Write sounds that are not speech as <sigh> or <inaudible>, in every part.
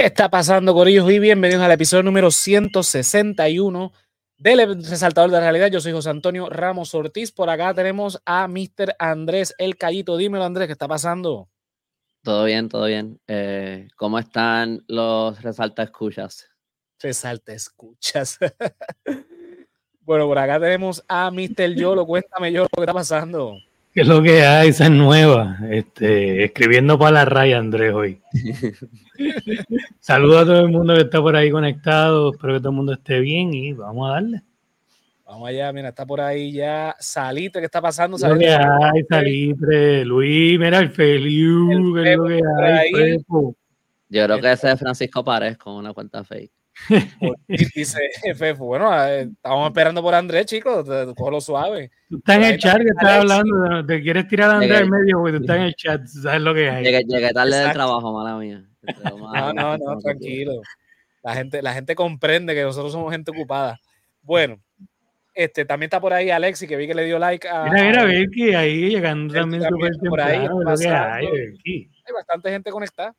¿Qué está pasando, Corillos? Y bienvenidos al episodio número 161 del Resaltador de la Realidad. Yo soy José Antonio Ramos Ortiz. Por acá tenemos a Mr. Andrés El Callito. Dímelo, Andrés, ¿qué está pasando? Todo bien, todo bien. Eh, ¿Cómo están los Resalta Escuchas? Resalta Escuchas. <laughs> bueno, por acá tenemos a Mr. Yolo. Cuéntame, Yolo, ¿qué está pasando? ¿Qué es lo que hay? Esa es nueva. Este, escribiendo para la raya, Andrés, hoy. <laughs> Saludos a todo el mundo que está por ahí conectado. Espero que todo el mundo esté bien y vamos a darle. Vamos allá, mira, está por ahí ya Salitre, ¿qué está pasando? Salitre, ¿Qué hay, Salitre? Luis, mira el Feliu, ¿qué es lo que hay, Yo creo que ese es Francisco Párez con una cuenta fake. Dice <laughs> Fefo, bueno, eh, estamos esperando por Andrés, chicos, lo suave. Tú estás en el chat que estás hablando, te quieres tirar a Andrés en medio, porque tú estás en el chat, sabes lo que hay. Llegué, tarde del trabajo, mala mía. No, no, no, tranquilo. La gente, la gente comprende que nosotros somos gente ocupada. Bueno, este, también está por ahí Alexi, que vi que le dio like a. Mira, mira, Vicky, ahí llegando también, súper temprano. Hay, hay bastante gente conectada.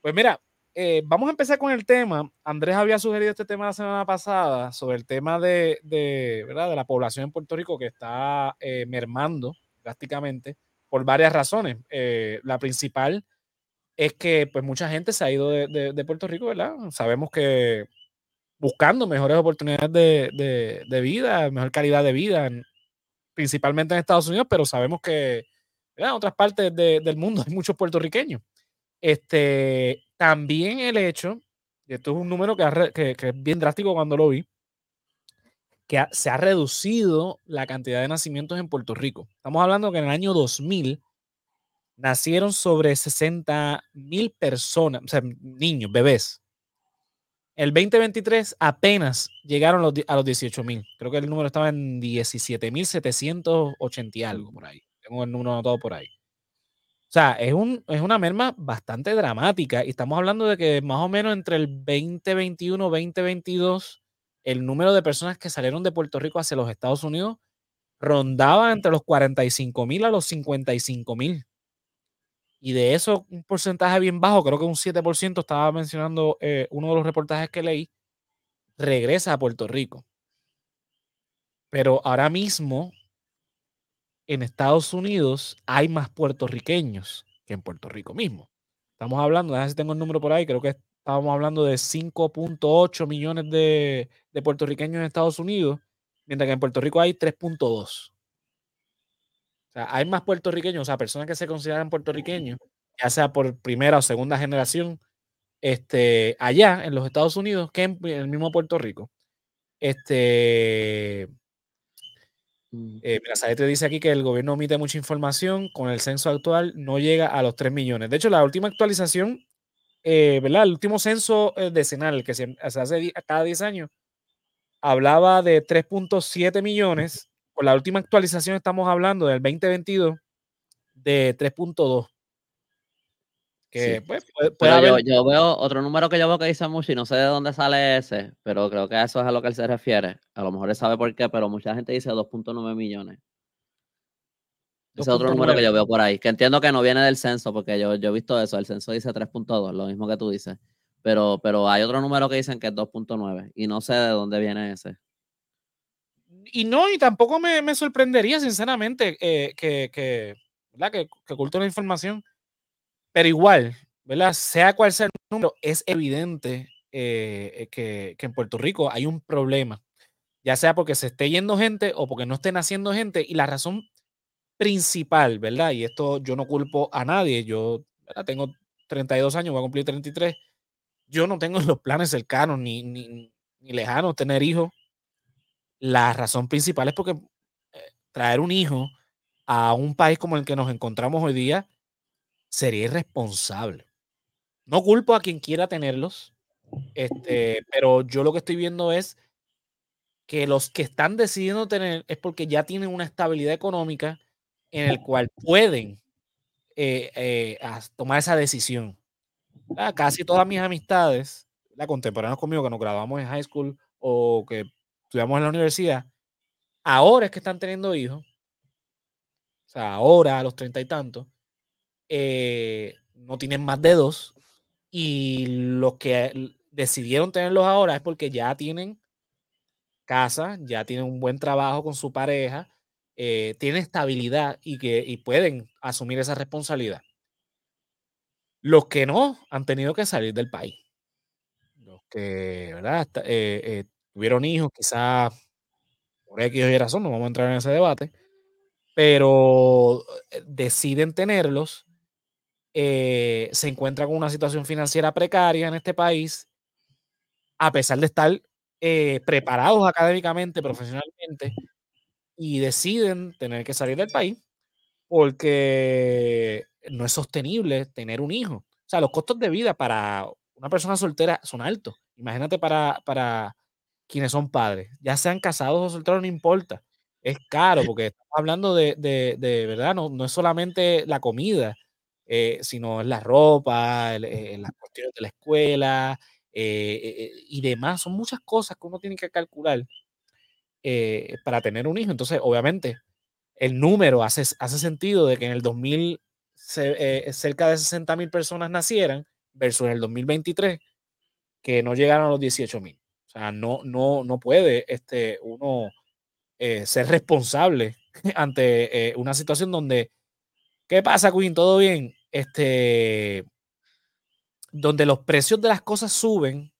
Pues mira, eh, vamos a empezar con el tema. Andrés había sugerido este tema la semana pasada sobre el tema de, ¿verdad? de la población en Puerto Rico que está eh, mermando drásticamente por varias razones. Eh, la principal es que pues, mucha gente se ha ido de, Puerto Rico, ¿verdad? Sabemos que buscando mejores oportunidades de, vida, mejor calidad de vida, principalmente en Estados Unidos, pero sabemos que en otras partes del mundo hay muchos puertorriqueños. Este, también el hecho, y esto es un número que, es bien drástico cuando lo vi, que se ha reducido la cantidad de nacimientos en Puerto Rico. Estamos hablando que en el año 2000 nacieron sobre 60 mil personas, o sea, niños, bebés. El 2023 apenas llegaron a los 18 mil. Creo que el número estaba en 17 mil 780 y algo por ahí. Tengo el número anotado por ahí. O sea, es, un, es una merma bastante dramática y estamos hablando de que más o menos entre el 2021 2022 el número de personas que salieron de Puerto Rico hacia los Estados Unidos rondaba entre los 45 mil a los 55 mil. Y de eso, un porcentaje bien bajo, creo que un 7%, estaba mencionando eh, uno de los reportajes que leí, regresa a Puerto Rico. Pero ahora mismo en Estados Unidos hay más puertorriqueños que en Puerto Rico mismo. Estamos hablando, déjame si tengo el número por ahí, creo que estábamos hablando de 5.8 millones de, puertorriqueños en Estados Unidos, mientras que en Puerto Rico hay 3.2. O sea, hay más puertorriqueños, o sea, personas que se consideran puertorriqueños, ya sea por primera o segunda generación, este, allá en los Estados Unidos que en el mismo Puerto Rico. Este. Eh, mira, te dice aquí que el gobierno omite mucha información. Con el censo actual no llega a los 3 millones. De hecho, la última actualización, eh, ¿verdad? El último censo eh, decenal que se, hace cada 10 años, hablaba de 3.7 millones. Con la última actualización estamos hablando del 2022 de 3.2. Pues, yo, veo otro número que yo veo que dice mucho y no sé de dónde sale ese, pero creo que eso es a lo que él se refiere. A lo mejor él sabe por qué, pero mucha gente dice 2.9 millones. Ese es otro número que yo veo por ahí, que entiendo que no viene del censo, porque yo, yo he visto eso, el censo dice 3.2, lo mismo que tú dices, pero, pero hay otro número que dicen que es 2.9 y no sé de dónde viene ese. Y no, y tampoco me, sorprendería, sinceramente, eh, que, que, ¿verdad? que, que oculto la información pero igual, ¿verdad? Sea cual sea el número, es evidente eh, eh, que, en Puerto Rico hay un problema, ya sea porque se esté yendo gente o porque no estén haciendo gente. Y la razón principal, ¿verdad? Y esto yo no culpo a nadie, yo tengo 32 años, voy a cumplir 33. Yo no tengo <laughs> los planes cercanos ni, ni, ni lejanos tener hijos. La razón principal es porque eh, traer un hijo a un país como el que nos encontramos hoy día sería irresponsable. No culpo a quien quiera tenerlos, este, pero yo lo que estoy viendo es que los que están decidiendo tener es porque ya tienen una estabilidad económica en el cual pueden eh, eh, tomar esa decisión. Casi todas mis amistades, la contemporáneas conmigo que nos graduamos en high school o que estudiamos en la universidad, ahora es que están teniendo hijos, o sea, ahora a los treinta y tantos, eh, no tienen más dedos Y los que decidieron tenerlos ahora es porque ya tienen casa, ya tienen un buen trabajo con su pareja, eh, tienen estabilidad y, que, y pueden asumir esa responsabilidad. Los que no han tenido que salir del país. Los que, ¿verdad? Eh, eh, tuvieron hijos, quizás por X o Y razón, no vamos a entrar en ese debate, pero deciden tenerlos, se encuentran con una situación financiera precaria en este país, a pesar de estar preparados académicamente, profesionalmente, y deciden tener que salir del país porque no es sostenible tener un hijo. O sea, los costos de vida para una persona soltera son altos. Imagínate para, para quienes son padres, ya sean casados o solteros, no importa. Es caro porque estamos hablando de, de, verdad, no, no, es solamente la comida, eh, sino la ropa, eh, las cuestiones de la escuela eh, y demás. Son muchas cosas que uno tiene que calcular para tener un hijo. Entonces, obviamente, el número hace, hace sentido de que en el 2000 eh, cerca de 60 mil personas nacieran versus en el 2023 que no llegaron a los 18 mil. O sea, no, no, no puede este, uno eh, ser responsable <laughs> ante eh, una situación donde, ¿qué pasa, Queen? ¿Todo bien? Este, donde los precios de las cosas suben,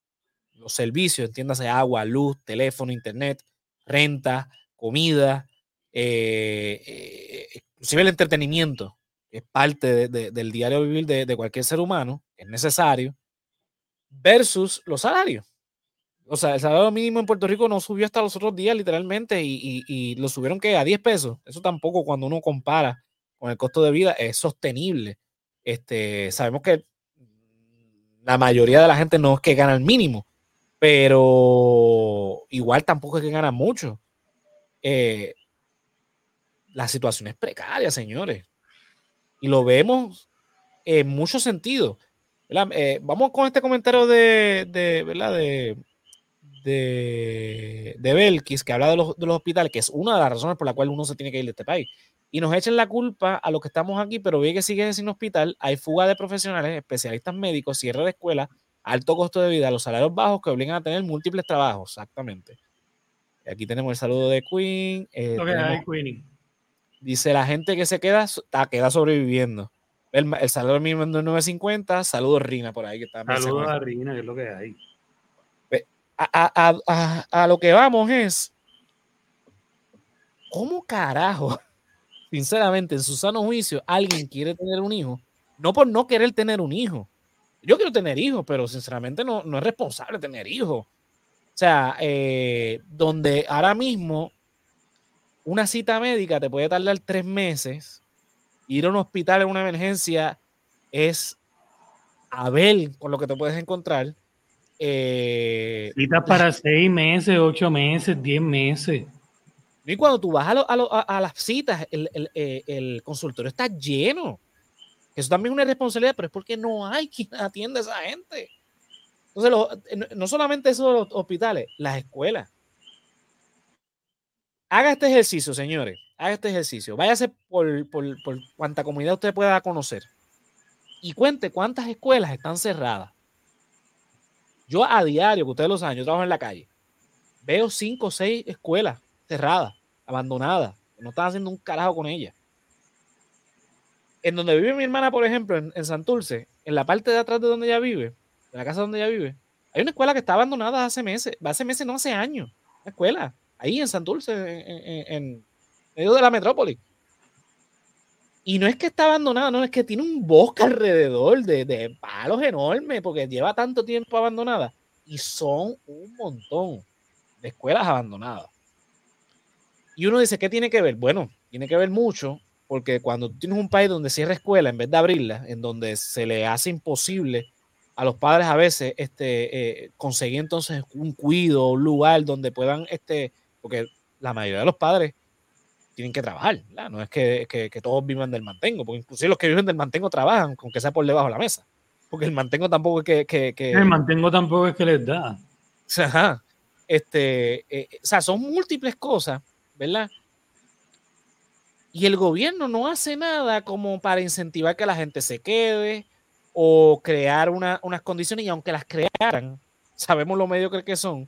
los servicios, entiéndase agua, luz, teléfono, internet, renta, comida, inclusive el entretenimiento, es parte del diario vivir de, cualquier ser humano, es necesario, versus los salarios. O sea, el salario mínimo en Puerto Rico no subió hasta los otros días, literalmente, y, lo subieron que a 10 pesos. Eso tampoco, cuando uno compara con el costo de vida, es sostenible. Este, sabemos que la mayoría de la gente no es que gana el mínimo, pero igual tampoco es que gana mucho. Eh, la situación es precaria, señores. Y lo vemos en muchos sentidos. Eh, vamos con este comentario de, de ¿verdad? De, de, de, Belkis, que habla de los, de los, hospitales, que es una de las razones por la cual uno se tiene que ir de este país. Y nos echan la culpa a los que estamos aquí, pero ve que sigue sin hospital. Hay fuga de profesionales, especialistas médicos, cierre de escuelas, alto costo de vida, los salarios bajos que obligan a tener múltiples trabajos. Exactamente. Aquí tenemos el saludo de Queen. Eh, Dice la gente que se queda, queda sobreviviendo. El, el salario mínimo es 9.50. Saludos, Rina, por ahí. Que está Saludos a Rina, que es lo que hay. A, a, a, lo que vamos es. ¿Cómo carajo? <laughs> Sinceramente, en su sano juicio, alguien quiere tener un hijo. No por no querer tener un hijo. Yo quiero tener hijos, pero sinceramente no, no es responsable tener hijos. O sea, eh, donde ahora mismo una cita médica te puede tardar tres meses. Ir a un hospital en una emergencia es a ver con lo que te puedes encontrar. Eh, Citas para seis meses, ocho meses, diez meses. Y cuando tú vas a, las citas, eh, el, consultorio está lleno. Eso también es una responsabilidad, pero es porque no hay quien atienda a esa gente. Entonces, no solamente esos hospitales, las escuelas. Haga este ejercicio, señores. Haga este ejercicio. Váyase por, por, por cuanta comunidad usted pueda conocer. Y cuente cuántas escuelas están cerradas. Yo a diario, que ustedes lo saben, yo trabajo en la calle. Veo cinco o seis escuelas cerradas, abandonadas. No están haciendo un carajo con ellas. En donde vive mi hermana, por ejemplo, en, en Santurce, en la parte de atrás de donde ella vive, de la casa donde ella vive, hay una escuela que está abandonada hace meses, hace meses, no hace años. Una escuela ahí en Santurce, en, en, medio de la metrópoli. Y no es que está abandonada, no, es que tiene un bosque alrededor de, de, palos enormes, porque lleva tanto tiempo abandonada. Y son un montón de escuelas abandonadas. Y uno dice, ¿qué tiene que ver? Bueno, tiene que ver mucho, porque cuando tienes un país donde cierra escuela en vez de abrirla, en donde se le hace imposible a los padres a veces este, eh, conseguir entonces un cuido, un lugar donde puedan este, porque la mayoría de los padres tienen que trabajar, no es que, todos vivan del mantengo, porque inclusive los que viven del mantengo trabajan, aunque sea por debajo de la mesa, porque el mantengo tampoco es que... El mantengo tampoco es que les da. Ajá. Este, eh, o sea, son múltiples cosas, ¿verdad? Y el gobierno no hace nada como para incentivar que la gente se quede o crear unas condiciones y aunque las crearan, sabemos lo mediocres que son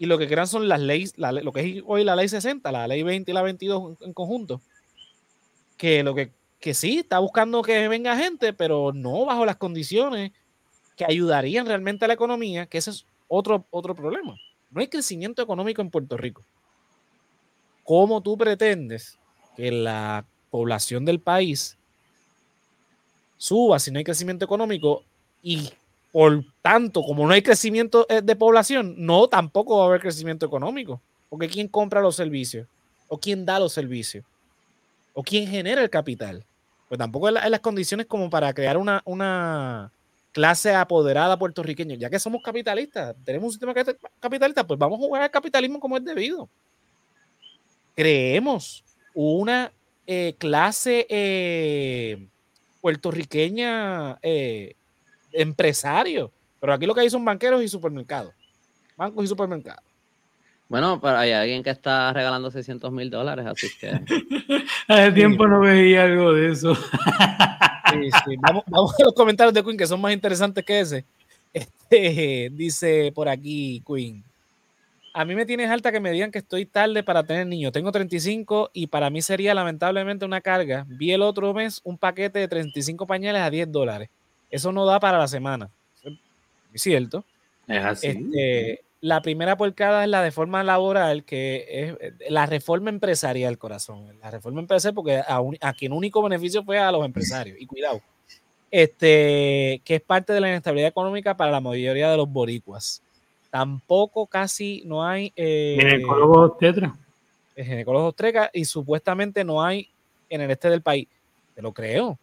y lo que crean son las leyes, lo que es hoy la ley 60, la ley 20 y la 22 en, conjunto, que lo que, que sí está buscando que venga gente, pero no bajo las condiciones que ayudarían realmente a la economía, que ese es otro, otro problema. No hay crecimiento económico en Puerto Rico. ¿Cómo tú pretendes que la población del país suba si no hay crecimiento económico y por tanto, como no hay crecimiento eh, de población, no tampoco va a haber crecimiento económico. Porque ¿quién compra los servicios? ¿O quién da los servicios? ¿O quién genera el capital? Pues tampoco hay, las condiciones como para crear una, una clase apoderada puertorriqueña. Ya que somos capitalistas, tenemos un sistema capitalista, pues vamos a jugar al capitalismo como es debido. Creemos una eh, clase eh, puertorriqueña eh, empresario. Pero aquí lo que hay son banqueros y supermercados. Bancos y supermercados. Bueno, pero hay alguien que está regalando 600 mil dólares, así que... <laughs> Hace tiempo no veía algo de eso. Vamos, a los comentarios de Queen, que son más interesantes que ese. Este, dice por aquí Queen. A mí me tienes alta que me digan que estoy tarde para tener niños. Tengo 35 y para mí sería lamentablemente una carga. Vi el otro mes un paquete de 35 pañales a 10 dólares. Eso no da para la semana. Es cierto. Es así. Este, la primera porcada es la de forma laboral, que es la reforma empresarial, corazón. La reforma empresarial, porque a, a quien único beneficio fue a los empresarios. Y cuidado. Este, que es parte de la inestabilidad económica para la mayoría de los boricuas Tampoco casi no hay... Eh, ginecólogos tetra. Eh, ginecólogos tetra y supuestamente no hay en el este del país. Te lo creo.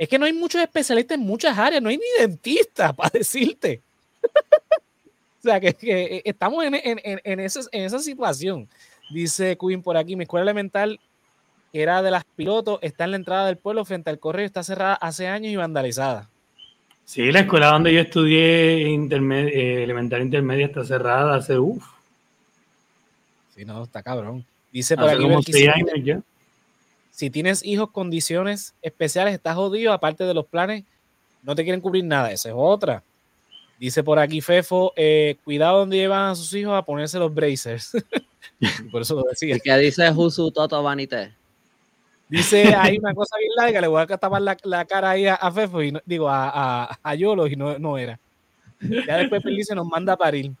Es que no hay muchos especialistas en muchas áreas, no hay ni dentistas <laughs> para decirte. <laughs> o sea, que, que estamos en, en, en, en, esa, en esa situación. Dice Queen por aquí, mi escuela elemental que era de las pilotos, está en la entrada del pueblo frente al correo, está cerrada hace años y vandalizada. Sí, la escuela donde yo estudié eh, elemental intermedia está cerrada hace uff. Sí, no, está cabrón. Dice por aquí si, años ya. Si tienes hijos condiciones especiales, estás jodido, aparte de los planes, no te quieren cubrir nada. Esa es otra. Dice por aquí Fefo, eh, cuidado donde llevan a sus hijos a ponerse los bracers. <laughs> por eso lo decía. ¿Qué dice Jusu Toto Vanité? Dice, hay una cosa bien larga, le voy a tapar la, la cara ahí a, Fefo, y digo, a, a, Yolo, y no, no era. Ya después Felice nos manda a parir.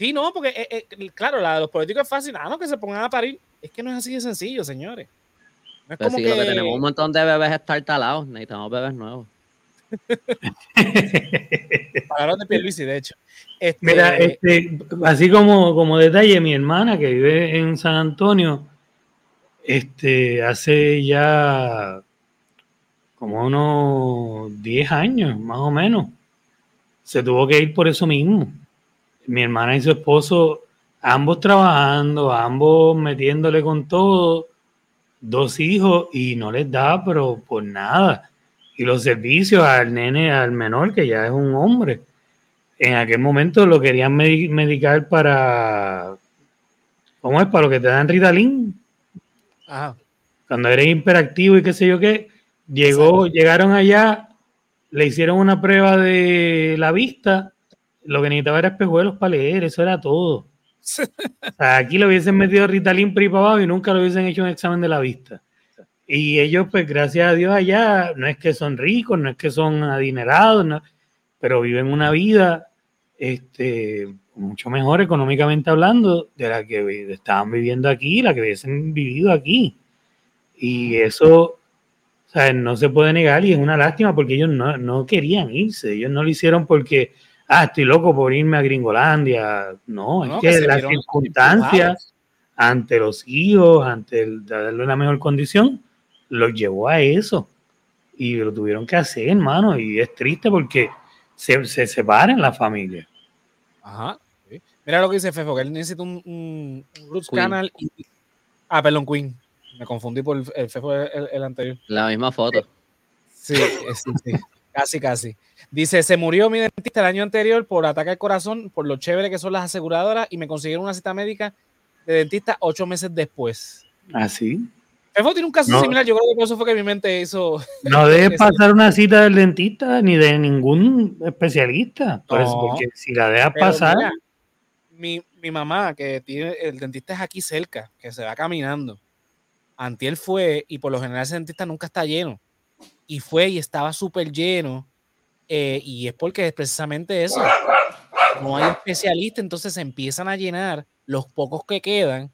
Sí, no, porque, eh, eh, claro, la de los políticos es fácil, ah, no, que se pongan a parir. Es que no es así de sencillo, señores. No es como que... que... tenemos un montón de bebés estartalados, necesitamos bebés nuevos. <laughs> Palabras de Pierluisi, de hecho. Este... Mira, este, así como, como detalle, mi hermana que vive en San Antonio, este, hace ya como unos 10 años, más o menos, se tuvo que ir por eso mismo. Mi hermana y su esposo, ambos trabajando, ambos metiéndole con todo, dos hijos y no les da, pero por nada. Y los servicios al nene, al menor, que ya es un hombre, en aquel momento lo querían medicar para, ¿cómo es? Para lo que te dan Ritalin cuando eres hiperactivo y qué sé yo qué, llegó, llegaron allá, le hicieron una prueba de la vista, lo que necesitaba era espejuelos para leer, eso era todo. <laughs> aquí le hubiesen metido Ritalin para abajo y nunca le hubiesen hecho un examen de la vista. Y ellos, pues gracias a Dios allá, no es que son ricos, no es que son adinerados, pero viven una vida este, mucho mejor económicamente hablando de la que estaban viviendo aquí, la que hubiesen vivido aquí. Y eso, no se puede negar y es una lástima porque ellos no, querían irse, ellos no lo hicieron porque, ah, estoy loco por irme a Gringolandia. No, es que, las circunstancias ante los hijos, ante el, darle una mejor condición, los llevó a eso. Y lo tuvieron que hacer, hermano, y es triste porque se, se separan la familia. Ajá. Mira lo que dice Fefo, que él necesita un, Roots Canal y. Ah, perdón, Queen. Me confundí por el, Fefo el, anterior. La misma foto. Sí, sí, sí. Casi, casi. Dice, se murió mi dentista el año anterior por ataque al corazón, por lo chévere que son las aseguradoras, y me consiguieron una cita médica de dentista ocho meses después. ¿Ah, sí? Fefo tiene un caso similar, yo creo que eso fue que mi mente hizo. No <laughs> debe pasar una cita del dentista ni de ningún especialista. porque si la dejas pasar. mi, mi, mamá, que tiene el dentista es aquí cerca, que se va caminando. Antiel fue, y por lo general ese dentista nunca está lleno. Y fue y estaba súper lleno. Eh, y es porque es precisamente eso. No hay especialista, entonces se empiezan a llenar los pocos que quedan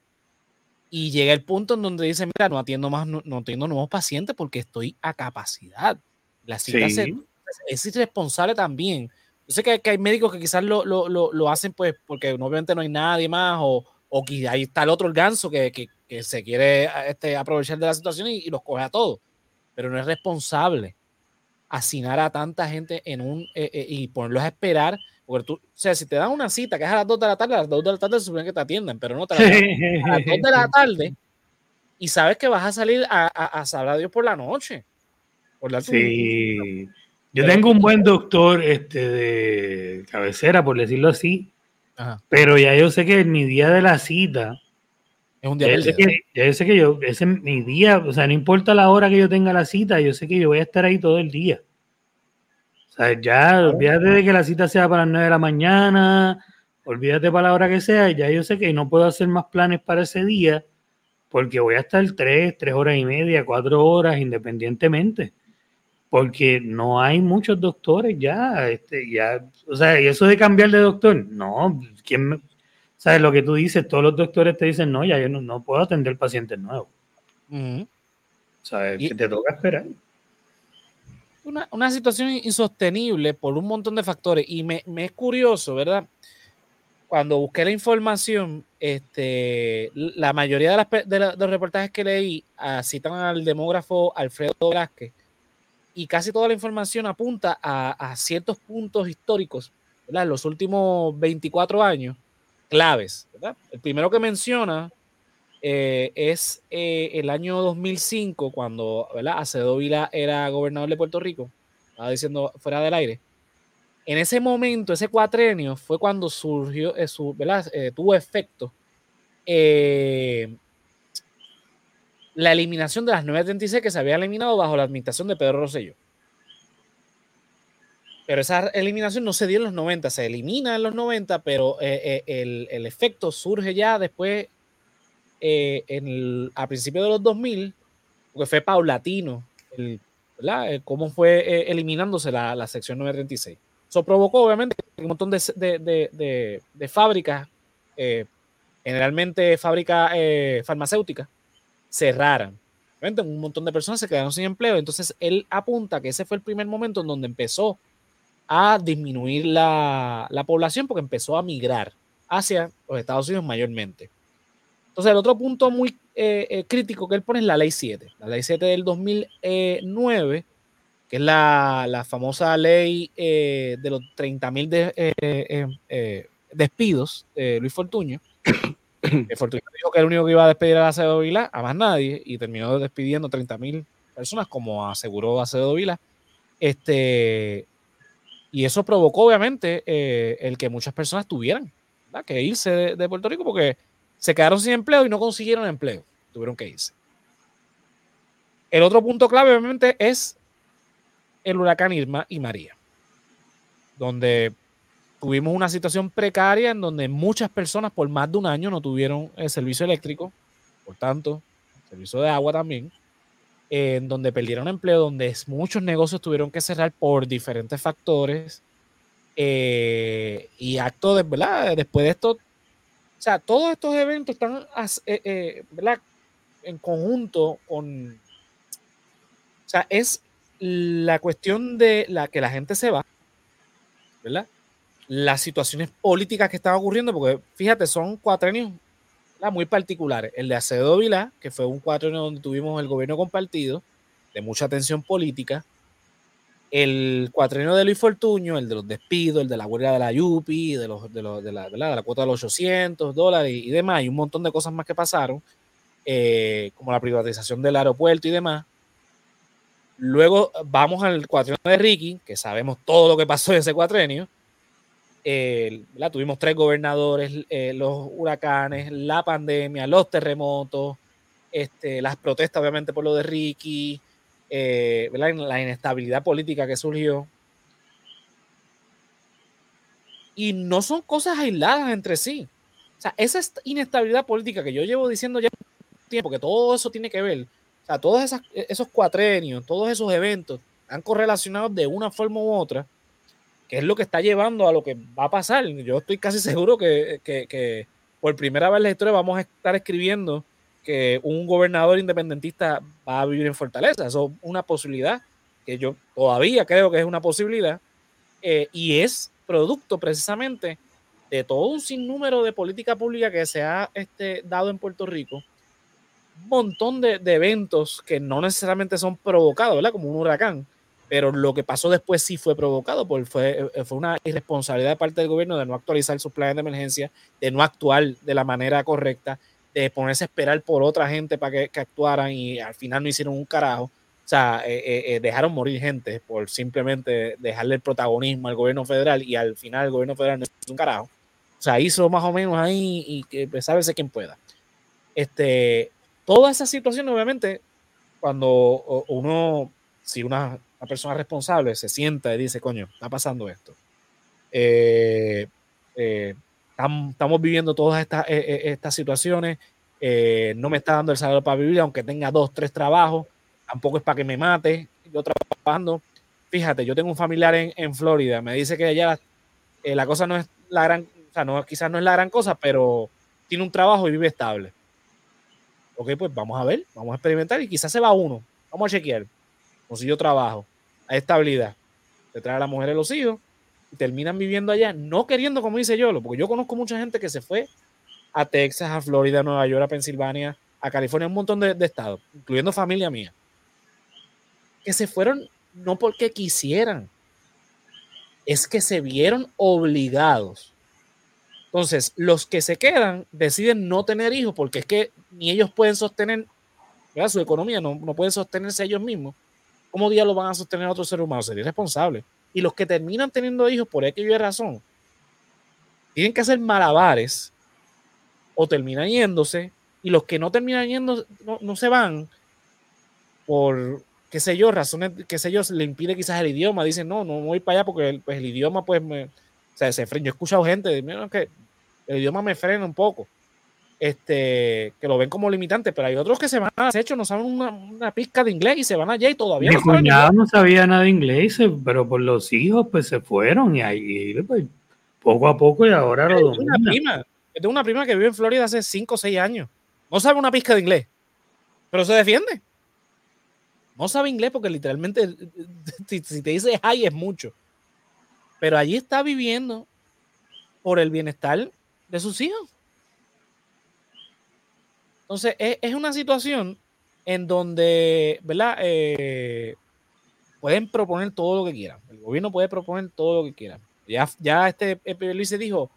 y llega el punto en donde dice, mira, no atiendo más, no, atiendo nuevos pacientes porque estoy a capacidad. La cita es irresponsable también. Yo sé que, hay médicos que quizás lo, lo, lo, hacen pues porque obviamente no hay nadie más o, o que ahí está el otro el ganso que, que, que se quiere este, aprovechar de la situación y, y, los coge a todos. Pero no es responsable asinar a tanta gente en un eh, eh, y ponerlos a esperar porque tú, o sea, si te dan una cita que es a las 2 de la tarde, a las 2 de la tarde se supone que te atienden, pero no te a las 2 de la tarde y sabes que vas a salir a, a, a saber a Dios por la noche. Por la sí. Yo tengo un buen doctor este, de cabecera, por decirlo así, pero ya yo sé que mi día de la cita es un día yo sé que, yo sé que yo, ese es mi día, o sea, no importa la hora que yo tenga la cita, yo sé que yo voy a estar ahí todo el día. Ya, olvídate de que la cita sea para las 9 de la mañana, olvídate para la hora que sea, ya yo sé que no puedo hacer más planes para ese día, porque voy a estar 3, 3 horas y media, 4 horas, independientemente. Porque no hay muchos doctores ya, este, ya, o sea, y eso de cambiar de doctor, no, ¿quién sabes lo que tú dices? Todos los doctores te dicen, no, ya yo no, puedo atender pacientes nuevos. ¿Sabes? Que te toca esperar una, una, situación insostenible por un montón de factores. Y me, me, es curioso, ¿verdad? Cuando busqué la información, este, la mayoría de, las, de, los reportajes que leí uh, citan al demógrafo Alfredo Velázquez y casi toda la información apunta a, a ciertos puntos históricos, ¿verdad? Los últimos 24 años, claves, ¿verdad? El primero que menciona eh, es eh, el año 2005, cuando ¿verdad? Acedo Vila era gobernador de Puerto Rico, estaba diciendo fuera del aire. En ese momento, ese cuatrenio, fue cuando surgió, eh, su, ¿verdad? tuvo efecto la eliminación de las 936 que se había eliminado bajo la administración de Pedro Rosselló. Pero esa eliminación no se dio en los 90, se elimina en los 90, pero el, el, efecto surge ya después eh, en a principios de los 2000, porque fue paulatino, el, cómo fue eh, eliminándose la, la, sección 936. Eso provocó, obviamente, un montón de, de, de, de fábricas, eh, generalmente fábricas farmacéuticas, cerraran. Un montón de personas se quedaron sin empleo. Entonces, él apunta que ese fue el primer momento en donde empezó a disminuir la, la población porque empezó a migrar hacia los Estados Unidos mayormente. Entonces, el otro punto muy eh, eh, crítico que él pone es la ley 7. La ley 7 del 2009, que es la, famosa ley eh, de los 30 mil despidos de Luis Fortuño. <coughs> Fortuño dijo que el único que iba a despedir a Acevedo Vila, a más nadie, y terminó despidiendo 30 mil personas, como aseguró Acevedo Vila. Este, y eso provocó, obviamente, el que muchas personas tuvieran que irse de Puerto Rico, porque se quedaron sin empleo y no consiguieron empleo. Tuvieron que irse. El otro punto clave, obviamente, es el huracán Irma y María, donde tuvimos una situación precaria en donde muchas personas por más de un año no tuvieron el servicio eléctrico, por tanto, servicio de agua también, en donde perdieron empleo, donde muchos negocios tuvieron que cerrar por diferentes factores. Eh, y acto de, ¿verdad? Después de esto, o sea, todos estos eventos están eh, eh, en conjunto con... O sea, es la cuestión de la que la gente se va, ¿verdad? Las situaciones políticas que están ocurriendo, porque fíjate, son cuatro años muy particulares. El de Acedo Vilá, que fue un cuatro donde tuvimos el gobierno compartido, de mucha tensión política, el cuatrino de Luis Fortuño, el de los despidos, el de la huelga de la Yupi, de, los, de, los, de, la, de, la, cuota de los 800 dólares y, demás, y un montón de cosas más que pasaron, eh, como la privatización del aeropuerto y demás. Luego vamos al cuatrino de Ricky, que sabemos todo lo que pasó en ese cuatrenio. La tuvimos tres gobernadores, eh, los huracanes, la pandemia, los terremotos, este, las protestas, obviamente, por lo de Ricky, eh, la inestabilidad política que surgió. Y no son cosas aisladas entre sí. Esa inestabilidad política que yo llevo diciendo ya tiempo, que todo eso tiene que ver, todos esos cuatrenios, todos esos eventos han correlacionado de una forma u otra, que es lo que está llevando a lo que va a pasar. Yo estoy casi seguro que, que por primera vez en la historia vamos a estar escribiendo que un gobernador independentista va a vivir en Fortaleza. Eso es una posibilidad que yo todavía creo que es una posibilidad eh, y es producto precisamente de todo un sinnúmero de política pública que se ha este, dado en Puerto Rico. Un montón de, eventos que no necesariamente son provocados, ¿verdad? Como un huracán, pero lo que pasó después sí fue provocado, porque fue, eh, fue una irresponsabilidad de parte del gobierno de no actualizar sus planes de emergencia, de no actuar de la manera correcta, de ponerse a esperar por otra gente para que, actuaran y al final no hicieron un carajo. O sea, eh, eh, eh, dejaron morir gente por simplemente dejarle el protagonismo al gobierno federal y al final el gobierno federal no hizo un carajo. O sea, hizo más o menos ahí y que pues, sabe quién pueda. Este, toda esa situación, obviamente, cuando uno, si una, persona responsable se sienta y dice, coño, está pasando esto. Eh, estamos viviendo todas estas, eh, eh, estas situaciones, eh, no me está dando el salario para vivir, aunque tenga dos, tres trabajos, tampoco es para que me mate, yo trabajando. Fíjate, yo tengo un familiar en, en Florida, me dice que allá la cosa no es la gran, o sea, no, quizás no es la gran cosa, pero tiene un trabajo y vive estable. Ok, pues vamos a ver, vamos a experimentar y quizás se va uno, vamos a chequear, yo trabajo, estabilidad, se trae a la mujer y los hijos, terminan viviendo allá, no queriendo, como dice yo, porque yo conozco mucha gente que se fue a Texas, a Florida, a Nueva York, a Pensilvania, a California, un montón de, estados, incluyendo familia mía, que se fueron no porque quisieran, es que se vieron obligados. Entonces, los que se quedan deciden no tener hijos porque es que ni ellos pueden sostener su economía, no, no pueden sostenerse ellos mismos. ¿Cómo día lo van a sostener a otro ser humano? Sería irresponsable. Y los que terminan teniendo hijos por aquella razón, tienen que hacer malabares o terminan yéndose. Y los que no terminan yendo, no, se van por, qué sé yo, razones, qué sé yo, le impide quizás el idioma. Dicen, no, no voy para allá porque el, pues, el idioma, pues, me, o sea, se frena. Yo he escuchado gente, que el idioma me frena un poco este, que lo ven como limitante, pero hay otros que se van a hecho, no saben una, pizca de inglés y se van allá y todavía Mi no cuñado no sabía nada de inglés, pero por los hijos pues se fueron y ahí pues, poco a poco y ahora lo domina. Una prima, yo tengo una prima que vive en Florida hace 5 o 6 años. No sabe una pizca de inglés, pero se defiende. No sabe inglés porque literalmente <laughs> si, si te dice ay es mucho. Pero allí está viviendo por el bienestar de sus hijos. Entonces, es, una situación en donde, ¿verdad? Eh, pueden proponer todo lo que quieran. El gobierno puede proponer todo lo que quieran. Ya, ya este Luis se dijo,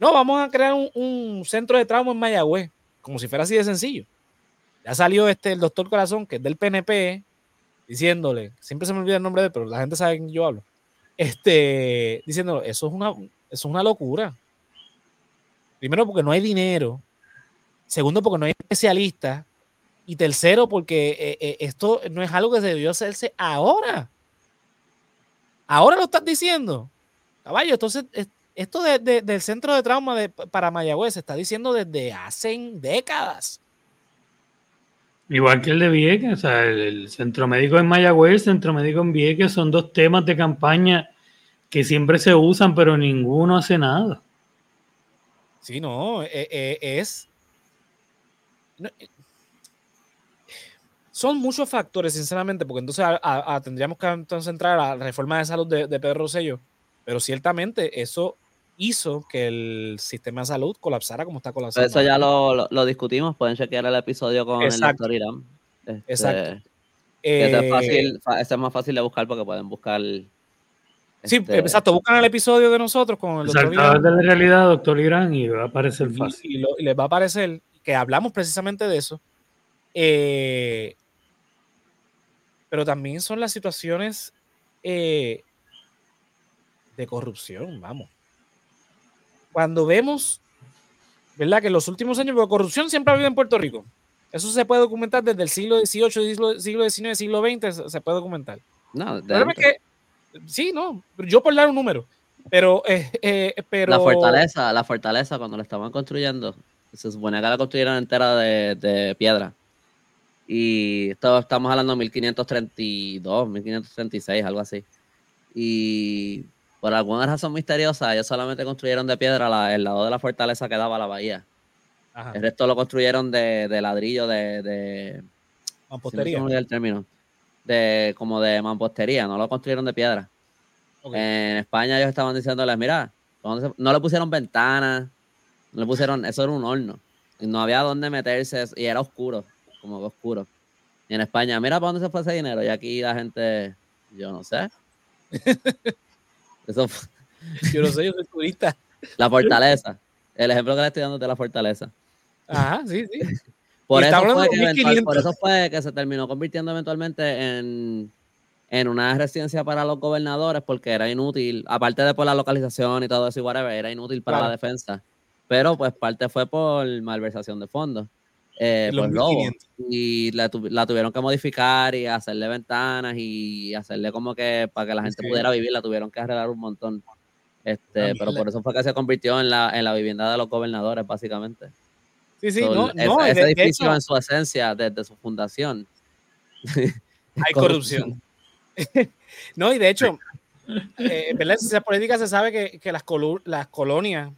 no, vamos a crear un, centro de trauma en Mayagüez, como si fuera así de sencillo. Ya salió este el doctor Corazón, que es del PNP, diciéndole, siempre se me olvida el nombre de él, pero la gente sabe que yo hablo, este, diciéndole, eso es una, eso es una locura. Primero porque no hay dinero, Segundo, porque no hay especialistas. Y tercero, porque eh, eh, esto no es algo que debió hacerse ahora. Ahora lo estás diciendo. Caballo, entonces esto del centro de trauma de, para Mayagüez se está diciendo desde hace décadas. Igual que el de Vieques, o sea, el, centro médico en Mayagüez, el centro médico en Vieques son dos temas de campaña que siempre se usan, pero ninguno hace nada. Sí, no, eh, es eh, son muchos factores, sinceramente, porque entonces tendríamos que entonces entrar a la reforma de salud de, Pedro Rosselló, pero ciertamente eso hizo que el sistema de salud colapsara como está colapsando. Eso ya lo, discutimos, pueden chequear el episodio con el doctor Irán. Este, exacto. es, fácil, es más fácil de buscar porque pueden buscar Sí, este, exacto. Buscan el episodio de nosotros con el doctor Irán. de la realidad, doctor Irán, y va a aparecer fácil. y, les va a aparecer que hablamos precisamente de eso. Eh, pero también son las situaciones eh, de corrupción, vamos. Cuando vemos, ¿verdad? Que en los últimos años, de corrupción siempre ha habido en Puerto Rico. Eso se puede documentar desde el siglo XVIII, siglo, XIX, siglo XX, se puede documentar. No, es que, sí, no, yo por dar un número, pero, eh, eh, pero... La fortaleza, la fortaleza cuando la estaban construyendo, se supone que la construyeron entera de, de piedra. Y esto, estamos hablando de 1532, 1536, algo así. Y por alguna razón misteriosa, ellos solamente construyeron de piedra la- el lado de la fortaleza que daba a la bahía. Ajá, El resto lo construyeron de, de ladrillo, de, de si no mampostería. el término, de como de mampostería, no lo construyeron de piedra. En España ellos estaban diciéndoles, mira, ¿dónde se- no le pusieron ventanas, le pusieron, eso era un horno, y no había dónde meterse, y era oscuro, como que oscuro. Y en España, mira, ¿para dónde se fue ese dinero? Y aquí la gente, yo no sé. <laughs> Eso fue Yo no sé, yo soy turista. <laughs> la fortaleza. El ejemplo que le estoy dando es de la fortaleza. Ajá, sí, sí. <laughs> Por eso, fue que eventual- 1500. por eso fue que se terminó convirtiendo eventualmente en, en una residencia para los gobernadores, porque era inútil, aparte de por la localización y todo eso y whatever, era inútil para Claro. la defensa. Pero pues parte fue por malversación de fondos, eh, por robo. 1500. Y la, tu- la tuvieron que modificar y hacerle ventanas y hacerle como que para que la gente Sí. pudiera vivir, la tuvieron que arreglar un montón. Este, Ah, pero por eso fue que se convirtió en la, en la vivienda de los gobernadores, básicamente. Sí, sí, So, no, ese, no, ese de- de edificio hecho, en su esencia, desde su fundación. <laughs> hay corrupción. <laughs> no, y de hecho, eh, en verdad, en ciencia política se sabe que, que las, las colonias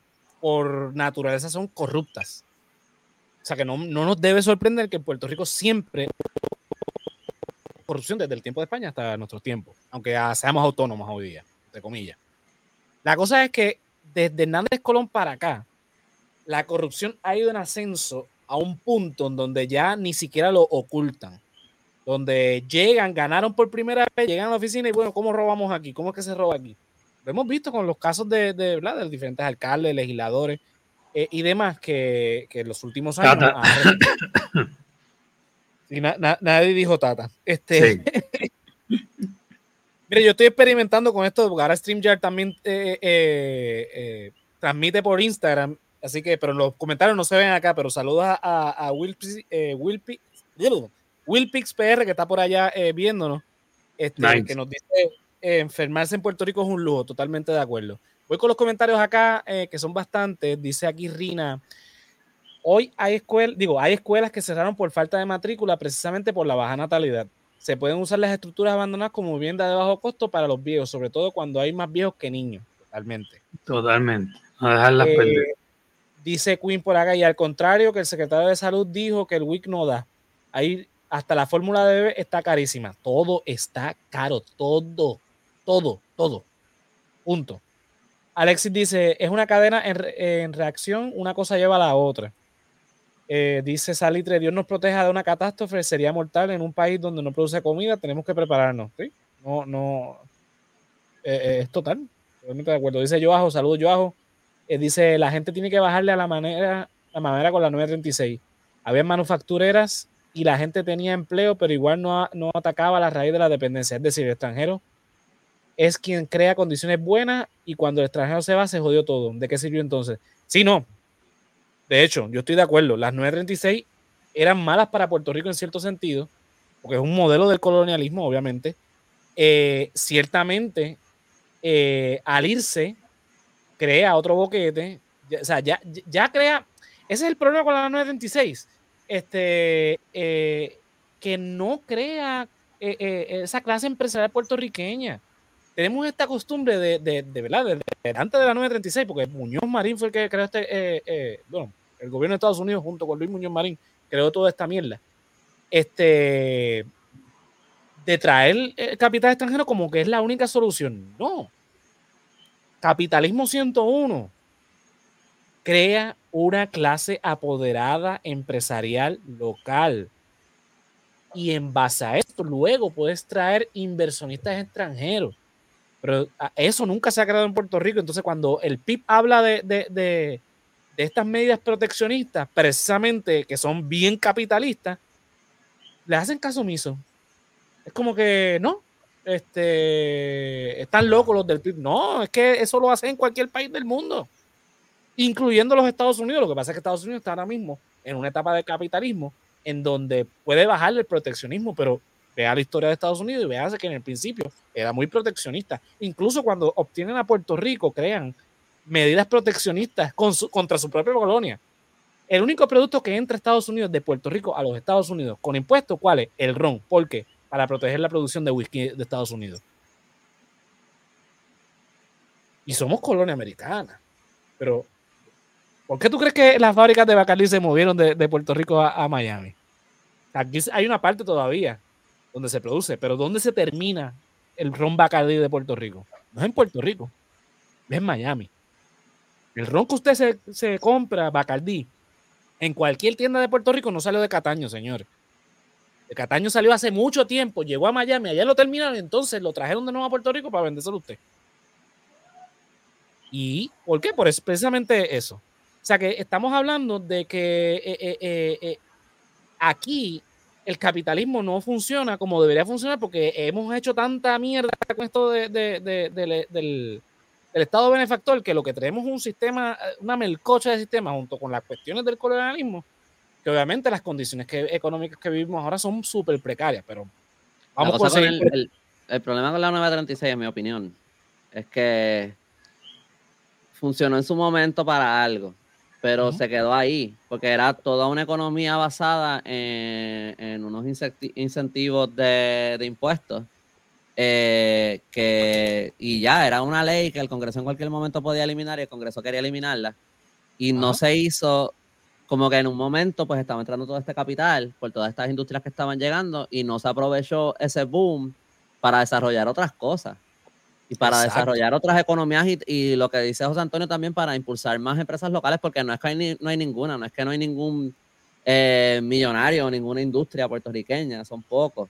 por naturaleza son corruptas. O sea que no, no nos debe sorprender que en Puerto Rico siempre corrupción desde el tiempo de España hasta nuestros tiempos, aunque seamos autónomos hoy día, entre comillas. La cosa es que desde Hernández Colón para acá, la corrupción ha ido en ascenso a un punto en donde ya ni siquiera lo ocultan. Donde llegan, ganaron por primera vez, llegan a la oficina y bueno, ¿cómo robamos aquí? ¿Cómo es que se roba aquí? Lo hemos visto con los casos de, de, ¿verdad? de diferentes alcaldes, legisladores eh, y demás que, que en los últimos años. Tata. <coughs> Sí, na- na- nadie dijo Tata. Este, Sí. <laughs> Mire, yo estoy experimentando con esto, porque ahora StreamYard también eh, eh, eh, transmite por Instagram, así que, pero los comentarios no se ven acá, pero saludos a, a, a Wilpix, Wilpi- Wilpix PR, que está por allá viéndonos, este, Nice. que nos dice, eh, enfermarse en Puerto Rico es un lujo, totalmente de acuerdo. Voy con los comentarios acá, eh, que son bastantes, dice aquí Rina, hoy hay escuelas, digo, hay escuelas que cerraron por falta de matrícula precisamente por la baja natalidad se pueden usar las estructuras abandonadas como vivienda de bajo costo para los viejos, sobre todo cuando hay más viejos que niños, totalmente. Totalmente. A dejarlas Eh, perder. dice Queen por acá, y al contrario, que el secretario de salud dijo que el WIC no da. Ahí hasta la fórmula de bebé está carísima. Todo está caro, todo, todo, todo. Punto. Alexis dice, es una cadena en, en reacción, una cosa lleva a la otra. Eh, dice Salitre, Dios nos proteja de una catástrofe, sería mortal en un país donde no produce comida, tenemos que prepararnos. ¿sí? No, no, eh, eh, es total, totalmente de acuerdo. Dice Joajo, saludos Joajo. Dice, la gente tiene que bajarle a la manera, la manera con la 936. Había manufactureras y la gente tenía empleo, pero igual no, no atacaba la raíz de la dependencia. Es decir, el extranjero es quien crea condiciones buenas y cuando el extranjero se va, se jodió todo. ¿De qué sirvió entonces? Sí, no. De hecho, yo estoy de acuerdo. Las 936 eran malas para Puerto Rico en cierto sentido, porque es un modelo del colonialismo, obviamente. Eh, ciertamente, eh, al irse, crea otro boquete. O sea, ya, ya crea. Ese es el problema con la 936. Este, eh, que no crea esa clase empresarial puertorriqueña. Tenemos esta costumbre de, de, de verdad, de, de- antes de la 936, porque Muñoz Marín fue el que creó este, eh, eh, bueno, el gobierno de Estados Unidos junto con Luis Muñoz Marín creó toda esta mierda. Este, de traer capital extranjero como que es la única solución. No. Capitalismo 101 crea una clase apoderada empresarial local. Y en base a esto, luego puedes traer inversionistas extranjeros. Pero a- eso nunca se ha creado en Puerto Rico. Entonces, cuando el PIB habla de, de- de- estas medidas proteccionistas, precisamente que son bien capitalistas, le hacen caso omiso. Es como que, no, este, están locos los del PIB. No, es que eso lo hacen en cualquier país del mundo, incluyendo los Estados Unidos. Lo que pasa es que Estados Unidos está ahora mismo en una etapa de capitalismo en donde puede bajar el proteccionismo, pero vea la historia de Estados Unidos y vea que en el principio era muy proteccionista. Incluso cuando obtienen a Puerto Rico, crean medidas proteccionistas contra su propia colonia. El único producto que entra a Estados Unidos de Puerto Rico a los Estados Unidos con impuestos, ¿cuál es? El ron. ¿Por qué? Para proteger la producción de whisky de Estados Unidos. Y somos colonia americana. Pero, ¿por qué tú crees que las fábricas de Bacardi se movieron de, Puerto Rico a, Miami? Aquí hay una parte todavía donde se produce, pero ¿dónde se termina el ron Bacardi de Puerto Rico? No es en Puerto Rico, es en Miami. El ron que usted se, compra, Bacardi, en cualquier tienda de Puerto Rico no salió de Cataño, señor. De Cataño salió hace mucho tiempo, llegó a Miami, allá lo terminaron, entonces lo trajeron de nuevo a Puerto Rico para vendérselo a usted. ¿Y por qué? Por precisamente eso. O sea que estamos hablando de que eh, eh, eh, aquí el capitalismo no funciona como debería funcionar porque hemos hecho tanta mierda con esto del, Estado benefactor que lo que tenemos es un sistema, una melcocha de sistema junto con las cuestiones del colonialismo, que obviamente las condiciones económicas que vivimos ahora son súper precarias, pero vamos a el, el, problema con la 936, en mi opinión, es que funcionó en su momento para algo, pero se quedó ahí, porque era toda una economía basada en, unos incentivos de, impuestos. Eh, que y ya era una ley que el Congreso en cualquier momento podía eliminar y el Congreso quería eliminarla y no se hizo como que en un momento pues estaba entrando todo este capital por todas estas industrias que estaban llegando y no se aprovechó ese boom para desarrollar otras cosas y para desarrollar otras economías y, lo que dice José Antonio también para impulsar más empresas locales, porque no es que hay no hay ninguna, no es que no hay ningún eh, millonario, ninguna industria puertorriqueña, son pocos.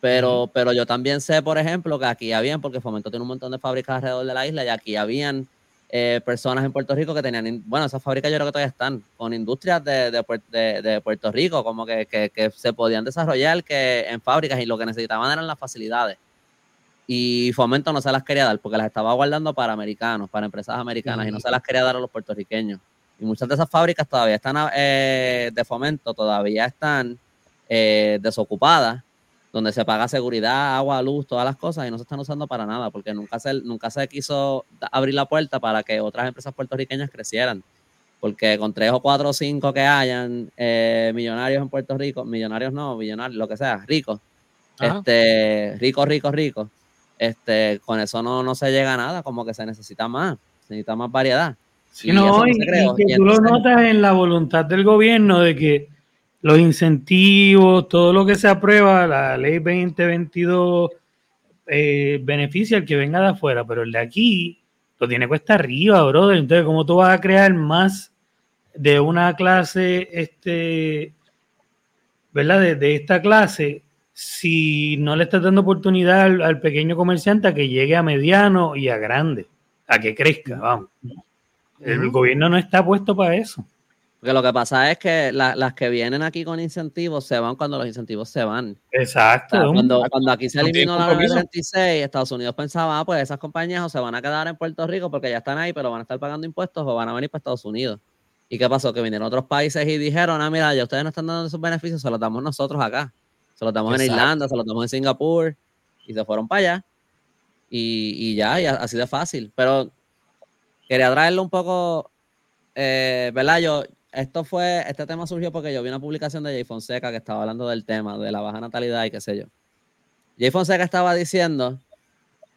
Pero, pero yo también sé, por ejemplo, que aquí habían, porque Fomento tiene un montón de fábricas alrededor de la isla, y aquí habían eh, personas en Puerto Rico que tenían, bueno, esas fábricas yo creo que todavía están, con industrias de, de, de, Puerto Rico, como que, que, que, se podían desarrollar que en fábricas y lo que necesitaban eran las facilidades y Fomento no se las quería dar porque las estaba guardando para americanos, para empresas americanas y no se las quería dar a los puertorriqueños. Y muchas de esas fábricas todavía están eh, de Fomento, todavía están eh, desocupadas, donde se paga seguridad, agua, luz, todas las cosas y no se están usando para nada porque nunca se, nunca se quiso abrir la puerta para que otras empresas puertorriqueñas crecieran. Porque con tres o cuatro o cinco que hayan eh, millonarios en Puerto Rico, millonarios no, millonarios, lo que sea, ricos, este, ricos, ricos, ricos, este, con eso no, no se llega a nada, como que se necesita más, se necesita más variedad. y no, y, que tú lo notas en la voluntad del gobierno de que los incentivos, todo lo que se aprueba, la ley 2022 eh, beneficia al que venga de afuera, pero el de aquí lo tiene cuesta arriba, brother. Entonces, ¿cómo tú vas a crear más de una clase, este, ¿verdad? De, de esta clase si no le estás dando oportunidad al, pequeño comerciante a que llegue a mediano y a grande, a que crezca, vamos. El gobierno no está puesto para eso. Porque lo que pasa es que las que vienen aquí con incentivos se van cuando los incentivos se van. Exacto. cuando, cuando, aquí se eliminó la 36, Estados Unidos pensaba, ah, pues esas compañías o se van a quedar en Puerto Rico porque ya están ahí, pero van a estar pagando impuestos o van a venir para Estados Unidos. ¿Y qué pasó? Que vinieron otros países y dijeron, ah, mira, ya ustedes no están dando esos beneficios, se los damos nosotros acá. Se lo damos en Irlanda, se lo damos en Singapur y se fueron para allá. Y, ya, y así de fácil. Pero quería traerlo un poco, eh, ¿verdad? Yo, esto fue, este tema surgió porque yo vi una publicación de Jay Fonseca que estaba hablando del tema de la baja natalidad y qué sé yo. Jay Fonseca estaba diciendo,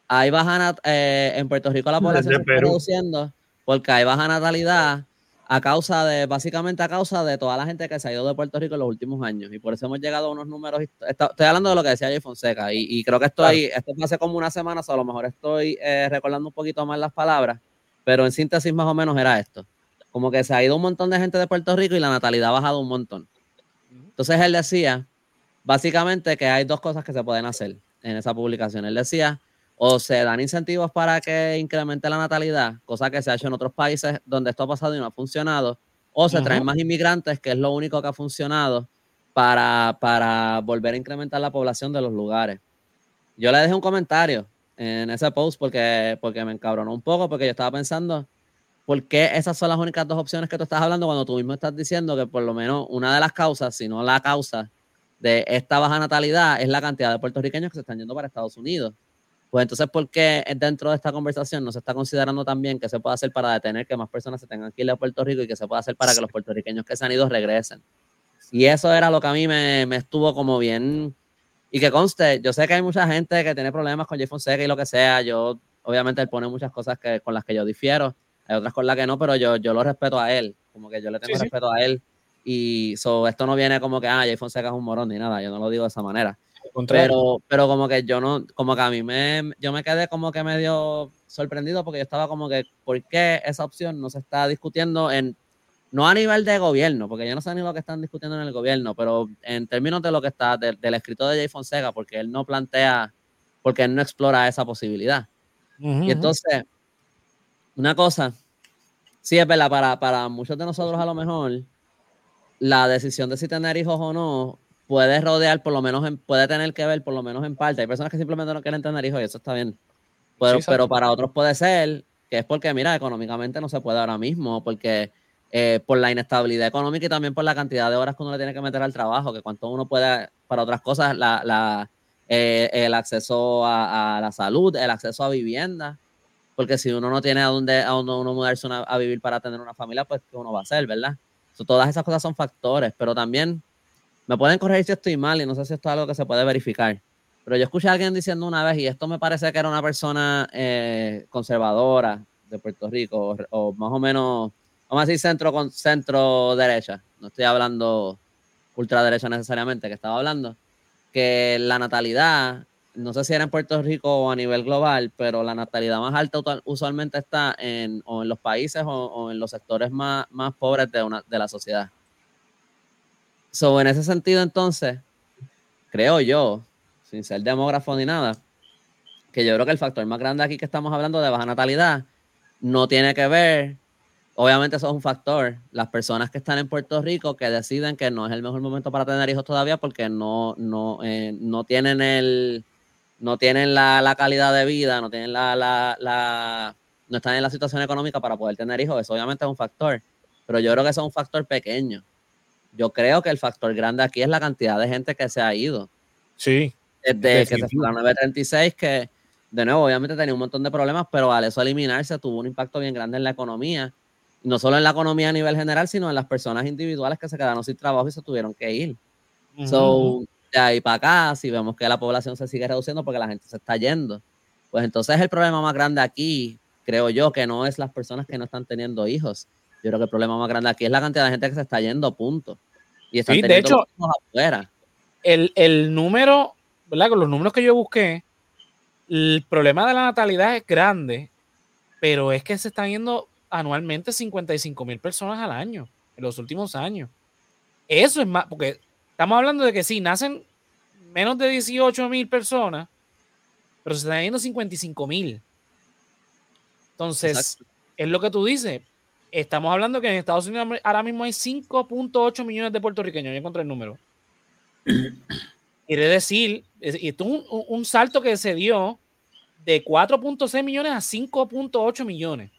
hay baja, eh, en Puerto Rico la población se está reduciendo porque hay baja natalidad a causa de, básicamente a causa de toda la gente que se ha ido de Puerto Rico en los últimos años. Y por eso hemos llegado a unos números. Estoy hablando de lo que decía Jay Fonseca. Y, creo que estoy, esto hace como una semana, o a lo mejor estoy eh, recordando un poquito más las palabras. Pero en síntesis, más o menos era esto. Como que se ha ido un montón de gente de Puerto Rico y la natalidad ha bajado un montón. Entonces él decía, básicamente, que hay dos cosas que se pueden hacer en esa publicación. Él decía o se dan incentivos para que incremente la natalidad, cosa que se ha hecho en otros países donde esto ha pasado y no ha funcionado, o se traen más inmigrantes, que es lo único que ha funcionado para, para volver a incrementar la población de los lugares. Yo le dejé un comentario en ese post porque, porque me encabronó un poco, porque yo estaba pensando ¿por qué esas son las únicas dos opciones que tú estás hablando cuando tú mismo estás diciendo que por lo menos una de las causas, si no la causa de esta baja natalidad, es la cantidad de puertorriqueños que se están yendo para Estados Unidos? Pues entonces, ¿por qué dentro de esta conversación no se está considerando también que se puede hacer para detener que más personas se tengan que ir a Puerto Rico y que se pueda hacer para que los puertorriqueños que se han ido regresen? Y eso era lo que a mí me, me estuvo como bien. Y que conste, yo sé que hay mucha gente que tiene problemas con Jay Fonseca y lo que sea. Yo, obviamente, él pone muchas cosas que, con las que yo difiero hay otras con las que no, pero yo, yo lo respeto a él, como que yo le tengo respeto a él. Y so, esto no viene como que, ah, Jay Fonseca es un morón ni nada, yo no lo digo de esa manera. Pero, pero como que yo no, como que a mí me, yo me quedé como que medio sorprendido porque yo estaba como que, ¿por qué esa opción no se está discutiendo en, no a nivel de gobierno, porque yo no sé ni lo que están discutiendo en el gobierno, pero en términos de lo que está, del escrito de Jay Fonseca, porque él no plantea, porque él no explora esa posibilidad. y entonces, una cosa, sí es verdad, para, para muchos de nosotros a lo mejor, la decisión de si tener hijos o no puede rodear, por lo menos, puede tener que ver, por lo menos en parte. Hay personas que simplemente no quieren tener hijos y eso está bien. Pero, pero para otros puede ser que es porque, mira, económicamente no se puede ahora mismo, porque eh, por la inestabilidad económica y también por la cantidad de horas que uno le tiene que meter al trabajo, que cuanto uno puede, para otras cosas, la, la, eh, el acceso a, a, la salud, el acceso a vivienda, porque si uno no tiene a dónde, a dónde uno mudarse a vivir para tener una familia, pues ¿qué uno va a hacer, verdad? todas esas cosas son factores, pero también me pueden corregir si estoy mal y no sé si esto es algo que se puede verificar. Pero yo escuché a alguien diciendo una vez, y esto me parece que era una persona eh, conservadora de Puerto Rico, o, más o menos, vamos a decir centro, con, centro derecha, no estoy hablando ultraderecha necesariamente, que estaba hablando, que la natalidad no sé si era en Puerto Rico o a nivel global, pero la natalidad más alta usualmente está en, o en los países o, en los sectores más, más pobres de, una, de la sociedad. So, en ese sentido, entonces, creo yo, sin ser demógrafo ni nada, que yo creo que el factor más grande aquí que estamos hablando de baja natalidad no tiene que ver, obviamente eso es un factor, las personas que están en Puerto Rico que deciden que no es el mejor momento para tener hijos todavía porque no, no, eh, no tienen el, no tienen la, calidad de vida, no tienen la, la, no están en la situación económica para poder tener hijos, eso obviamente es un factor, pero yo creo que eso es un factor pequeño. Yo creo que el factor grande aquí es la cantidad de gente que se ha ido. Sí. Desde que se fue la 936, que de nuevo, obviamente tenía un montón de problemas, pero al eso eliminarse tuvo un impacto bien grande en la economía. no solo en la economía a nivel general, sino en las personas individuales que se quedaron sin trabajo y se tuvieron que ir. So, de ahí para acá, si vemos que la población se sigue reduciendo porque la gente se está yendo, pues entonces el problema más grande aquí, creo yo, que no es las personas que no están teniendo hijos. Yo creo que el problema más grande aquí es la cantidad de gente que se está yendo, punto. Y sí, de hecho, afuera. El, el número, ¿verdad? Con los números que yo busqué, el problema de la natalidad es grande, pero es que se están yendo anualmente 55 mil personas al año en los últimos años. Eso es más, porque Estamos hablando de que sí, nacen menos de 18 mil personas, pero se están yendo 55 mil. Entonces, es lo que tú dices. Estamos hablando que en Estados Unidos ahora mismo hay 5.8 millones de puertorriqueños. Ya encontré el número. Quiere decir, y esto es un, salto que se dio de 4.6 millones a 5.8 millones.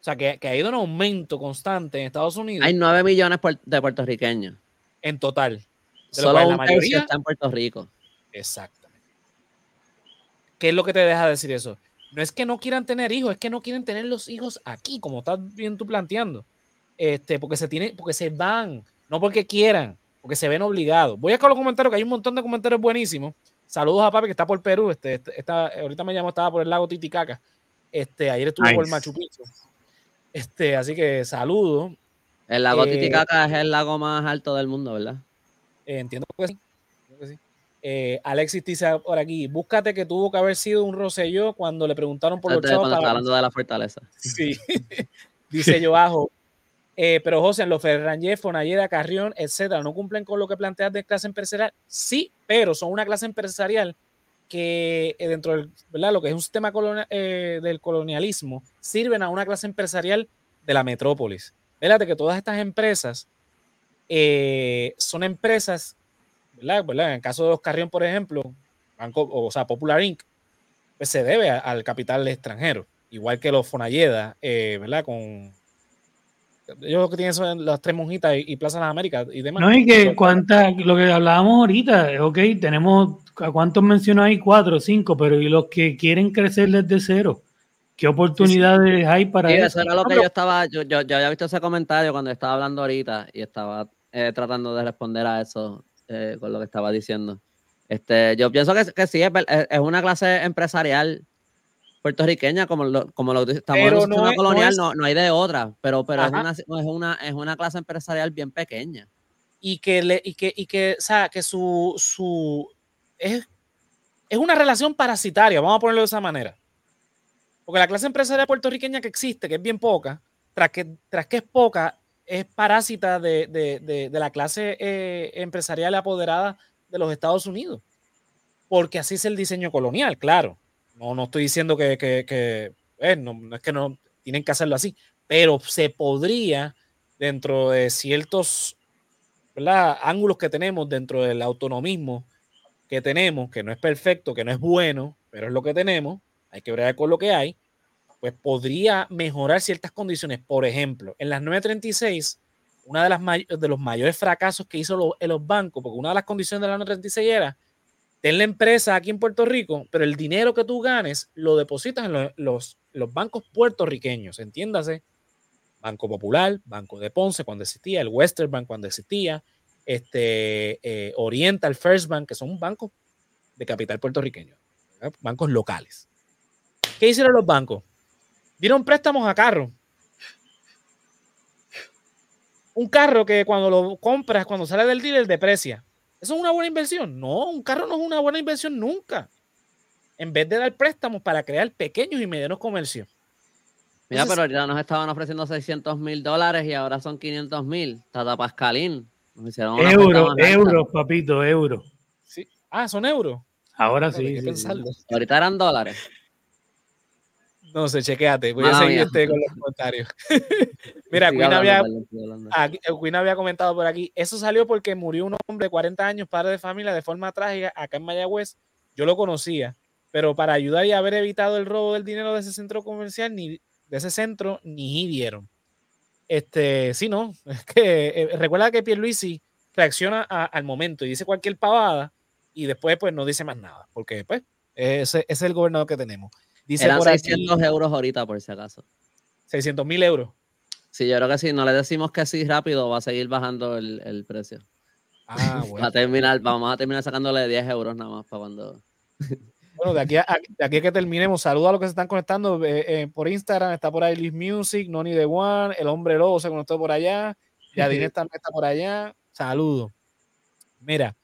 O sea, que, que, ha ido en aumento constante en Estados Unidos. Hay 9 millones de puertorriqueños. En total. Solo la mayoría está en Puerto Rico. Exactamente. ¿Qué es lo que te deja decir eso? No es que no quieran tener hijos, es que no quieren tener los hijos aquí, como estás bien tú planteando. Este, porque se tiene, porque se van, no porque quieran, porque se ven obligados. Voy a con los comentarios, que hay un montón de comentarios buenísimos. Saludos a papi que está por Perú. Este, este ahorita me llamó, estaba por el lago Titicaca. Este, ayer estuvo por Machu Picchu. Este, así que saludos. El lago eh, Titicaca es el lago más alto del mundo, ¿verdad? Eh, entiendo que sí. Eh, Alexis dice por aquí, búscate que tuvo que haber sido un Rosselló cuando le preguntaron por los chavos. Cuando hablando de la fortaleza. Sí, <laughs> dice yo ajo. Eh, pero José, en los Ferrangé, Fonalleda, Carrión, etcétera, ¿no cumplen con lo que planteas de clase empresarial? Sí, pero son una clase empresarial que dentro del, ¿verdad? Lo que es un sistema del colonialismo, sirven a una clase empresarial de la metrópolis. Fíjate que todas estas empresas eh, son empresas, ¿verdad? En el caso de los Carrión, por ejemplo, Banco, o sea, Popular Inc., pues se debe al capital extranjero, igual que los Fonalleda, eh, ¿verdad? Con, Ellos lo que tienen son las tres monjitas y, Plaza de las Américas y demás. No, y que cuántas, lo que hablábamos ahorita, ok, tenemos, ¿a cuántos mencionó ahí? Cuatro, cinco, pero ¿y los que quieren crecer desde cero? ¿Qué oportunidades hay para eso? Eso era lo que yo estaba, yo, yo, yo, había visto ese comentario cuando estaba hablando ahorita y estaba eh, tratando de responder a eso eh, con lo que estaba diciendo. Este, yo pienso que, que sí, es, es, una clase empresarial puertorriqueña, como lo, como lo estamos en no colonial, no, no, hay de otra, pero, pero es una, es, una, es una clase empresarial bien pequeña. Y que, le, y que, y que, o sea, que su, su es, es una relación parasitaria, vamos a ponerlo de esa manera. Porque la clase empresarial puertorriqueña que existe, que es bien poca, tras que, tras que es poca, es parásita de, de, de, la clase eh, empresarial apoderada de los Estados Unidos. Porque así es el diseño colonial, claro. No, no estoy diciendo que, que, que eh, no, es que no tienen que hacerlo así, pero se podría, dentro de ciertos ángulos que tenemos, dentro del autonomismo que tenemos, que no es perfecto, que no es bueno, pero es lo que tenemos, hay que ver con lo que hay, pues podría mejorar ciertas condiciones. Por ejemplo, en las 936, una de, las de los mayores fracasos que hizo en los bancos, porque una de las condiciones de la 936 era ten la empresa aquí en Puerto Rico, pero el dinero que tú ganes lo depositas en los, los, bancos puertorriqueños, entiéndase. Banco Popular, Banco de Ponce cuando existía, el Western Bank cuando existía, este, eh, Oriental First Bank, que son bancos de capital puertorriqueño, bancos locales. ¿Qué hicieron los bancos? Dieron préstamos a carro. Un carro que cuando lo compras, cuando sale del dealer, deprecia. ¿Eso es una buena inversión? No, un carro no es una buena inversión nunca. En vez de dar préstamos para crear pequeños y medianos comercios. Mira, pero ya nos estaban ofreciendo 600 mil dólares y ahora son 500 mil. Tata Pascalín. Euros, euros, papito, euros. Sí. Ah, son euros. Ahora sí. Ahorita eran dólares. No sé, chequéate. Voy a seguir este con los comentarios. <laughs> Mira, Queen, había, había comentado por aquí. Eso salió porque murió un hombre de 40 años, padre de familia, de forma trágica acá en Mayagüez. Yo lo conocía, pero para ayudar y haber evitado el robo del dinero de ese centro comercial, ni de ese centro, ni dieron. Este, sí, no. <laughs> Es que eh, recuerda que Pierluisi reacciona al momento y dice cualquier pavada y después pues no dice más nada, porque pues ese es el gobernador que tenemos. Dice Eran 600 euros ahorita, por si acaso. 600 mil euros. Sí, yo creo que si no le decimos que sí rápido, va a seguir bajando el, precio. Ah, bueno. <laughs> a terminar, vamos a terminar sacándole 10 euros nada más para cuando. <laughs> Bueno, de aquí a, de aquí que terminemos, saludos a los que se están conectando eh, eh, por Instagram. Está por ahí Liz Music, Noni The One, El Hombre Lobo se conectó por allá. Yadine <laughs> también está por allá. Saludos. Mira,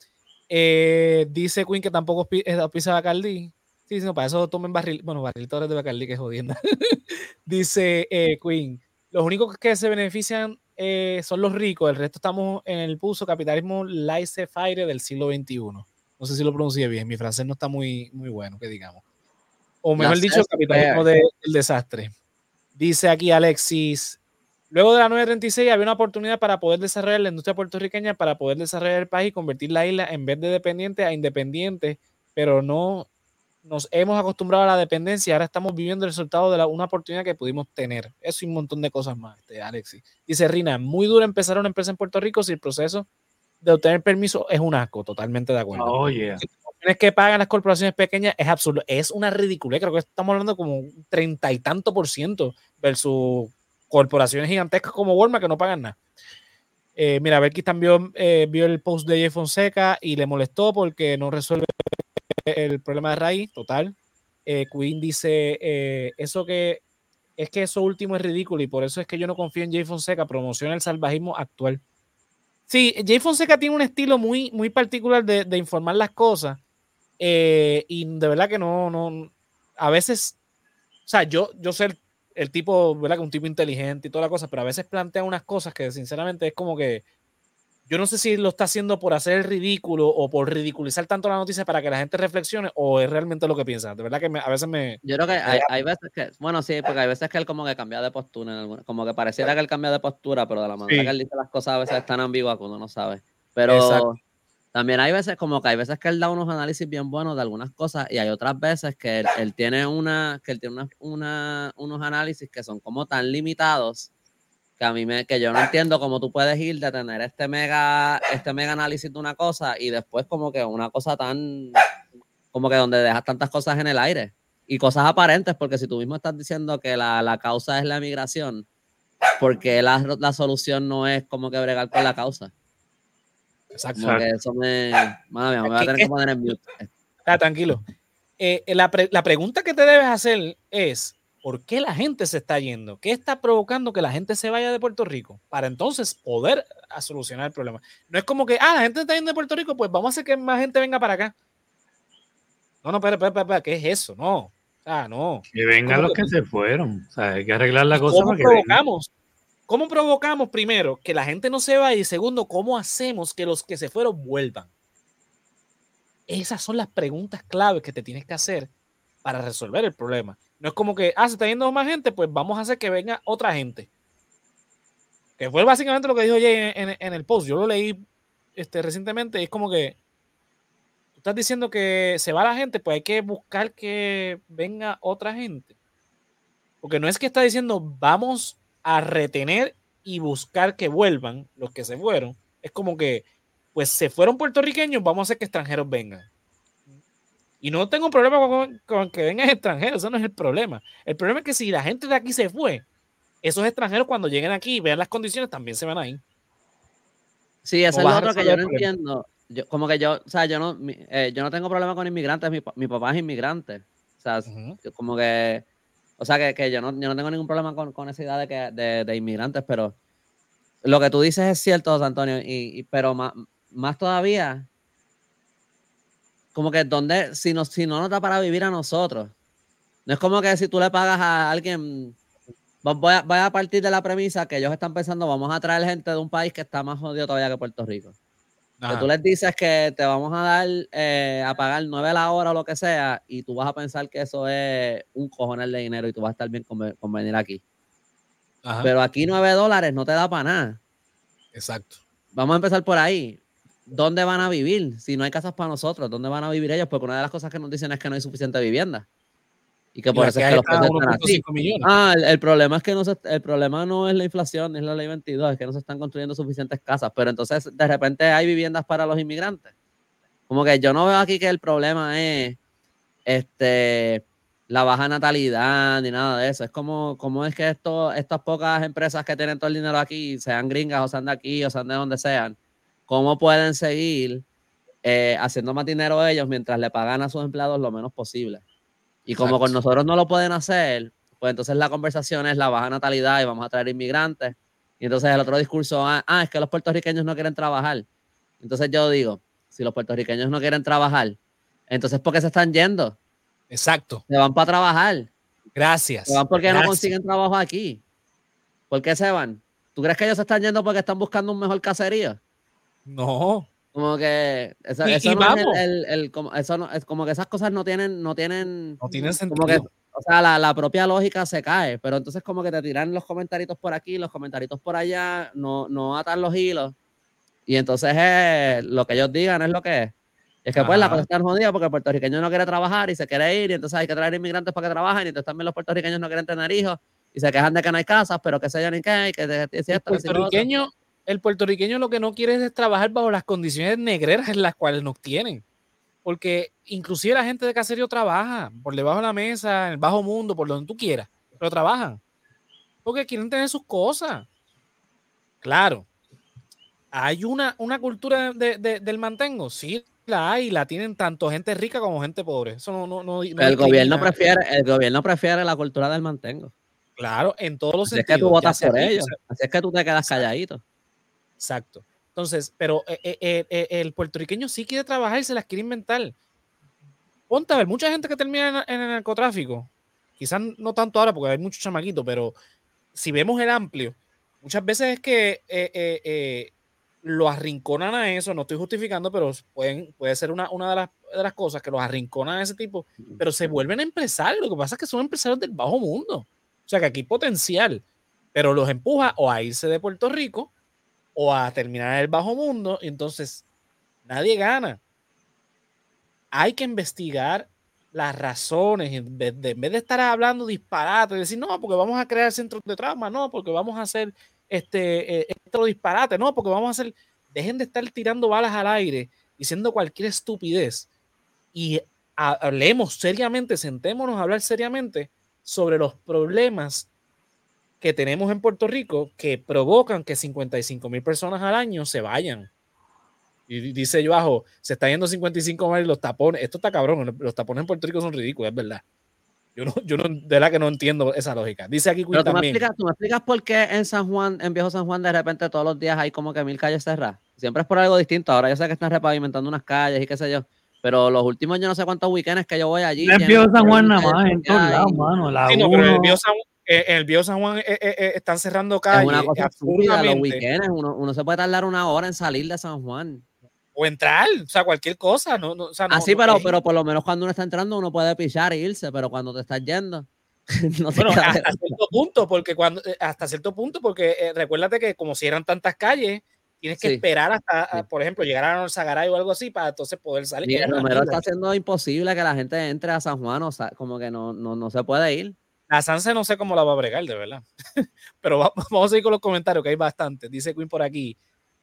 eh, dice Queen que tampoco pisa Bacardi. Sí, no, para eso tomen barril. Bueno, barril de Bacardi, que es jodienda. <laughs> Dice eh, Queen. Los únicos que se benefician eh, son los ricos, el resto estamos en el puso capitalismo laissez-faire del siglo XXI. No sé si lo pronuncié bien, mi francés no está muy, muy bueno, que digamos. O mejor dicho, capitalismo del desastre. Dice aquí Alexis, luego de la 936 había una oportunidad para poder desarrollar la industria puertorriqueña, para poder desarrollar el país y convertir la isla en vez de dependiente a independiente, pero no nos hemos acostumbrado a la dependencia y ahora estamos viviendo el resultado de una oportunidad que pudimos tener. Eso y un montón de cosas más, este, Alexis. Dice Rina, muy duro empezar una empresa en Puerto Rico si el proceso de obtener permiso es un asco, totalmente de acuerdo. Oh, yeah. Tienes que pagan las corporaciones pequeñas es absurdo, es una ridiculez, creo que estamos hablando como un treinta y tanto por ciento versus corporaciones gigantescas como Walmart que no pagan nada. Eh, mira, Belkis también eh, vio el post de Jeff Fonseca y le molestó porque no resuelve el problema de raíz, total. Eh, Queen dice, eh, eso que es que eso último es ridículo y por eso es que yo no confío en Jay Fonseca, promociona el salvajismo actual. Sí, Jay Fonseca tiene un estilo muy, muy particular de, informar las cosas eh, y de verdad que no, no, a veces, o sea, yo, yo sé el, tipo, ¿verdad? Que un tipo inteligente y toda la cosa, pero a veces plantea unas cosas que sinceramente es como que yo no sé si lo está haciendo por hacer el ridículo o por ridiculizar tanto la noticia para que la gente reflexione o es realmente lo que piensa. De verdad que a veces me... Yo creo que hay, veces que, bueno, sí, porque hay veces que él como que cambia de postura, como que pareciera que él cambia de postura, pero de la manera que él dice las cosas a veces están ambiguas que uno no sabe. Pero también hay veces como que hay veces que él da unos análisis bien buenos de algunas cosas y hay otras veces que él, tiene una, que él tiene una, unos análisis que son como tan limitados que a mí me, que yo no entiendo cómo tú puedes ir de tener este mega, este mega análisis de una cosa y después como que una cosa tan, como que donde dejas tantas cosas en el aire y cosas aparentes, porque si tú mismo estás diciendo que la, la causa es la migración, porque la, la, solución no es como que bregar con la causa. Exacto. Como eso me, madre mía, me va a tener que poner en mute. Ah, tranquilo. Eh, la, pre, la pregunta que te debes hacer es, ¿por qué la gente se está yendo? ¿Qué está provocando que la gente se vaya de Puerto Rico? Para entonces poder solucionar el problema. No es como que, ah, la gente está yendo de Puerto Rico, pues vamos a hacer que más gente venga para acá. No, no, espera, espera, espera, ¿qué es eso? No. Ah, no. Que vengan los que, se fueron. O sea, hay que arreglar la cosa. ¿Cómo provocamos? ¿Cómo provocamos primero que la gente no se vaya? Y segundo, ¿cómo hacemos que los que se fueron vuelvan? Esas son las preguntas claves que te tienes que hacer para resolver el problema. No es como que, ah, se está yendo más gente, pues vamos a hacer que venga otra gente. Que fue básicamente lo que dijo Jay en, el post. Yo lo leí este, recientemente y es como que tú estás diciendo que se va la gente, pues hay que buscar que venga otra gente. Porque no es que está diciendo vamos a retener y buscar que vuelvan los que se fueron. Es como que, pues se fueron puertorriqueños, vamos a hacer que extranjeros vengan. Y no tengo problema con, que vengan extranjeros, eso no es el problema. El problema es que si la gente de aquí se fue, esos extranjeros cuando lleguen aquí y vean las condiciones también se van a ir. Sí, eso es lo otro que yo no entiendo. Yo, como que yo, o sea, yo no, eh, yo no tengo problema con inmigrantes, mi, mi, papá es inmigrante. O sea, como que, o sea, que, que, yo, no, yo no tengo ningún problema con, con esa idea de, que, de, de, inmigrantes, pero lo que tú dices es cierto, Antonio, y, y pero más, más todavía, como que donde, si no, si no nos da para vivir a nosotros. No es como que si tú le pagas a alguien, voy a, a partir de la premisa que ellos están pensando, vamos a traer gente de un país que está más jodido todavía que Puerto Rico. Que tú les dices que te vamos a dar eh, a pagar nueve la hora o lo que sea, y tú vas a pensar que eso es un cojonel de dinero y tú vas a estar bien con, venir aquí. Pero aquí nueve dólares no te da para nada. Exacto. Vamos a empezar por ahí. ¿Dónde van a vivir? Si no hay casas para nosotros, ¿dónde van a vivir ellos? Porque una de las cosas que nos dicen es que no hay suficiente vivienda. Y que por eso es que los precios están así. Ah, el, problema es que no se, el problema no es la inflación, es la ley 22, es que no se están construyendo suficientes casas. Pero entonces, de repente, hay viviendas para los inmigrantes. Como que yo no veo aquí que el problema es este la baja natalidad ni nada de eso. Es como, como es que esto, estas pocas empresas que tienen todo el dinero aquí, sean gringas o sean de aquí o sean de donde sean, cómo pueden seguir eh, haciendo más dinero ellos mientras le pagan a sus empleados lo menos posible. Y como con nosotros no lo pueden hacer, pues entonces la conversación es la baja natalidad y vamos a traer inmigrantes. Y entonces el otro discurso, ah, ah, es que los puertorriqueños no quieren trabajar. Entonces yo digo, si los puertorriqueños no quieren trabajar, entonces ¿por qué se están yendo? Exacto. Se van para trabajar. Gracias. Se van porque no consiguen trabajo aquí. ¿Por qué se van? ¿Tú crees que ellos se están yendo porque están buscando un mejor caserío? No. Como que eso, eso no es el, el, como, eso no, es como que esas cosas no tienen, no tienen, no tienen sentido. o sea, la, la, propia lógica se cae, pero entonces como que te tiran los comentarios por aquí, los comentarios por allá, no, no atan los hilos. Y entonces lo que ellos digan es lo que es. Es que pues la cosa está jodida porque el puertorriqueño no quiere trabajar y se quiere ir y entonces hay que traer inmigrantes para que trabajen y entonces también los puertorriqueños no quieren tener hijos y se quejan de que no hay casas, pero que se yo ni qué, y que es cierto. El puertorriqueño, el puertorriqueño lo que no quiere es trabajar bajo las condiciones negreras en las cuales nos tienen. Porque inclusive la gente de caserío trabaja por debajo de la mesa, en el bajo mundo, por donde tú quieras, pero trabajan. Porque quieren tener sus cosas. Claro. ¿Hay una, una cultura del mantengo? Sí, la hay, la tienen tanto gente rica como gente pobre. Eso no, no, no, el gobierno prefiere, el gobierno prefiere la cultura del mantengo. Claro, en todos los sentidos. Es que tú votas por ellos. Así es que tú te quedas calladito. Exacto. Entonces, pero eh, eh, eh, el puertorriqueño sí quiere trabajar y se las quiere inventar. Ponte a ver, mucha gente que termina en, el narcotráfico, quizás no tanto ahora porque hay muchos chamaquitos, pero si vemos el amplio, muchas veces es que lo arrinconan a eso, no estoy justificando, pero pueden, puede ser una, una de, las, de, las, cosas que los arrinconan a ese tipo, pero se vuelven empresarios. Lo que pasa es que son empresarios del bajo mundo. O sea que aquí hay potencial, pero los empuja o a irse de Puerto Rico o a terminar en el bajo mundo, entonces nadie gana. Hay que investigar las razones, en vez de, estar hablando disparate, decir, no, porque vamos a crear centros de trauma, no, porque vamos a hacer este, eh, disparate, no, porque vamos a hacer, dejen de estar tirando balas al aire, diciendo cualquier estupidez y hablemos seriamente, sentémonos a hablar seriamente sobre los problemas que tenemos en Puerto Rico que provocan que 55 mil personas al año se vayan. Y dice yo abajo, se está yendo 55 mil los tapones. Esto está cabrón, los tapones en Puerto Rico son ridículos, es verdad. Yo no, yo no, de verdad que no entiendo esa lógica. Dice aquí Pero tú Me explicas, tú me explicas por qué en San Juan, en Viejo San Juan, de repente todos los días hay como que mil calles cerradas. Siempre es por algo distinto. Ahora yo sé que están repavimentando unas calles y qué sé yo. Pero los últimos yo no sé cuántos weekends que yo voy allí. En Viejo San Juan nada más, en todos lados, mano. La sí, no, pero el Viejo San, el Viejo San Juan eh, eh, eh, están cerrando calles. Es una cosa absurdamente. los weekends. Uno, uno se puede tardar una hora en salir de San Juan o entrar, o sea, cualquier cosa. No, no, o sea, no, Así, pero, pero por lo menos cuando uno está entrando uno puede pichar e irse, pero cuando te estás yendo. <laughs> no bueno, hasta cierto punto, porque cuando, hasta cierto punto, porque recuérdate que como si eran tantas calles, tienes que esperar hasta, por ejemplo, llegar a Zagaray o algo así para entonces poder salir. Mira, Romero está haciendo imposible que la gente entre a San Juan, o sea, como que no, no, no se puede ir. La Sanse no sé cómo la va a bregar, de verdad. <laughs> Pero <laughs> vamos a seguir con los comentarios, que hay bastantes. Dice Queen por aquí.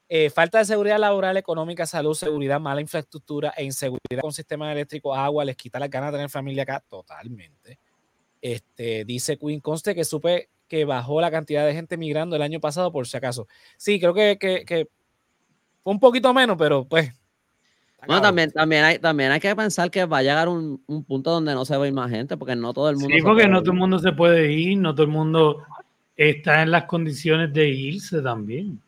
Eh, falta de seguridad laboral, económica, salud, seguridad, mala infraestructura e inseguridad con sistemas eléctricos, agua, les quita las ganas de tener familia acá totalmente. Este, dice Queen Conste que supe que bajó la cantidad de gente migrando el año pasado por si acaso. Sí, creo que, que, fue un poquito menos, pero pues bueno, también, también, hay, también hay que pensar que va a llegar un, un, punto donde no se va a ir más gente, porque no todo el mundo. Sí, porque no todo el mundo se puede ir, no todo el mundo está en las condiciones de irse también.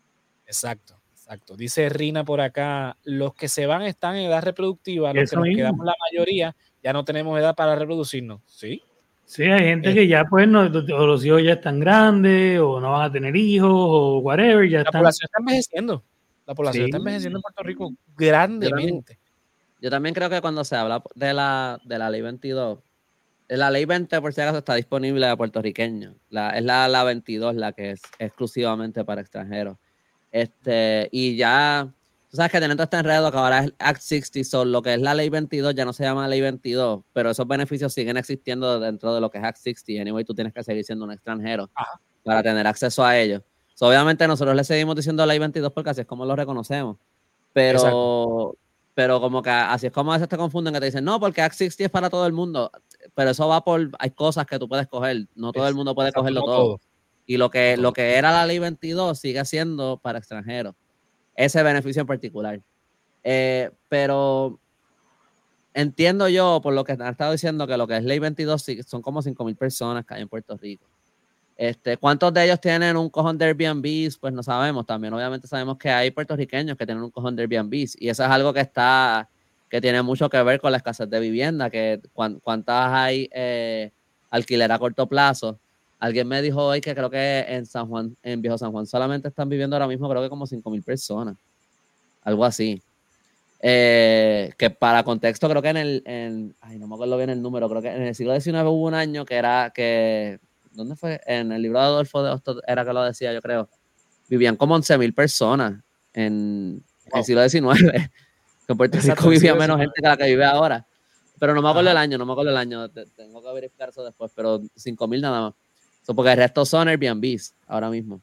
Exacto. Exacto. Dice Rina por acá, los que se van están en edad reproductiva, los que nos quedamos la mayoría ya no tenemos edad para reproducirnos, ¿sí? Sí, hay gente eh. que ya pues no, o los hijos ya están grandes o no van a tener hijos o whatever, ya La población está envejeciendo. La población está envejeciendo en Puerto Rico grandemente. Yo también, creo que cuando se habla de la, de la ley 22, la ley 20 por si acaso está disponible a puertorriqueños. La, es la, la 22 la que es exclusivamente para extranjeros. Este, y ya, tú sabes que teniendo este enredo que ahora es Act 60, so lo que es la ley 22 ya no se llama ley 22, pero esos beneficios siguen existiendo dentro de lo que es Act 60. Anyway, tú tienes que seguir siendo un extranjero para tener acceso a ellos. Obviamente nosotros le seguimos diciendo ley 22 porque así es como lo reconocemos. Pero, pero como que así es como a veces te confunden que te dicen, no, porque Act 60 es para todo el mundo. Pero eso va por, hay cosas que tú puedes coger, no todo el mundo puede cogerlo todo. Y lo que, lo que era la ley 22 sigue siendo para extranjeros. Ese beneficio en particular. Eh, pero entiendo yo, por lo que han estado diciendo, que lo que es ley 22 son como 5 mil personas que hay en Puerto Rico. Este, ¿Cuántos de ellos tienen un cojón de Airbnb? Pues no sabemos. También obviamente sabemos que hay puertorriqueños que tienen un cojón de Airbnb y eso es algo que está, que tiene mucho que ver con la escasez de vivienda, que cuántas hay eh, alquiler a corto plazo Alguien me dijo hoy que creo que en San Juan, en Viejo San Juan, solamente están viviendo ahora mismo, creo que como 5 mil personas. Algo así. Eh, que para contexto, creo que en el. En, ay, no me acuerdo bien el número, creo que en el siglo XIX hubo un año que era que. ¿Dónde fue? En el libro de Adolfo de Hostos era que lo decía, yo creo. Vivían como 11 mil personas en, el siglo XIX. <laughs> Que en Puerto Rico vivía menos gente que la que vive ahora. Pero no me acuerdo el año, no me acuerdo el año. Tengo que verificar eso después, pero 5 mil nada más porque el resto son Airbnbs ahora mismo.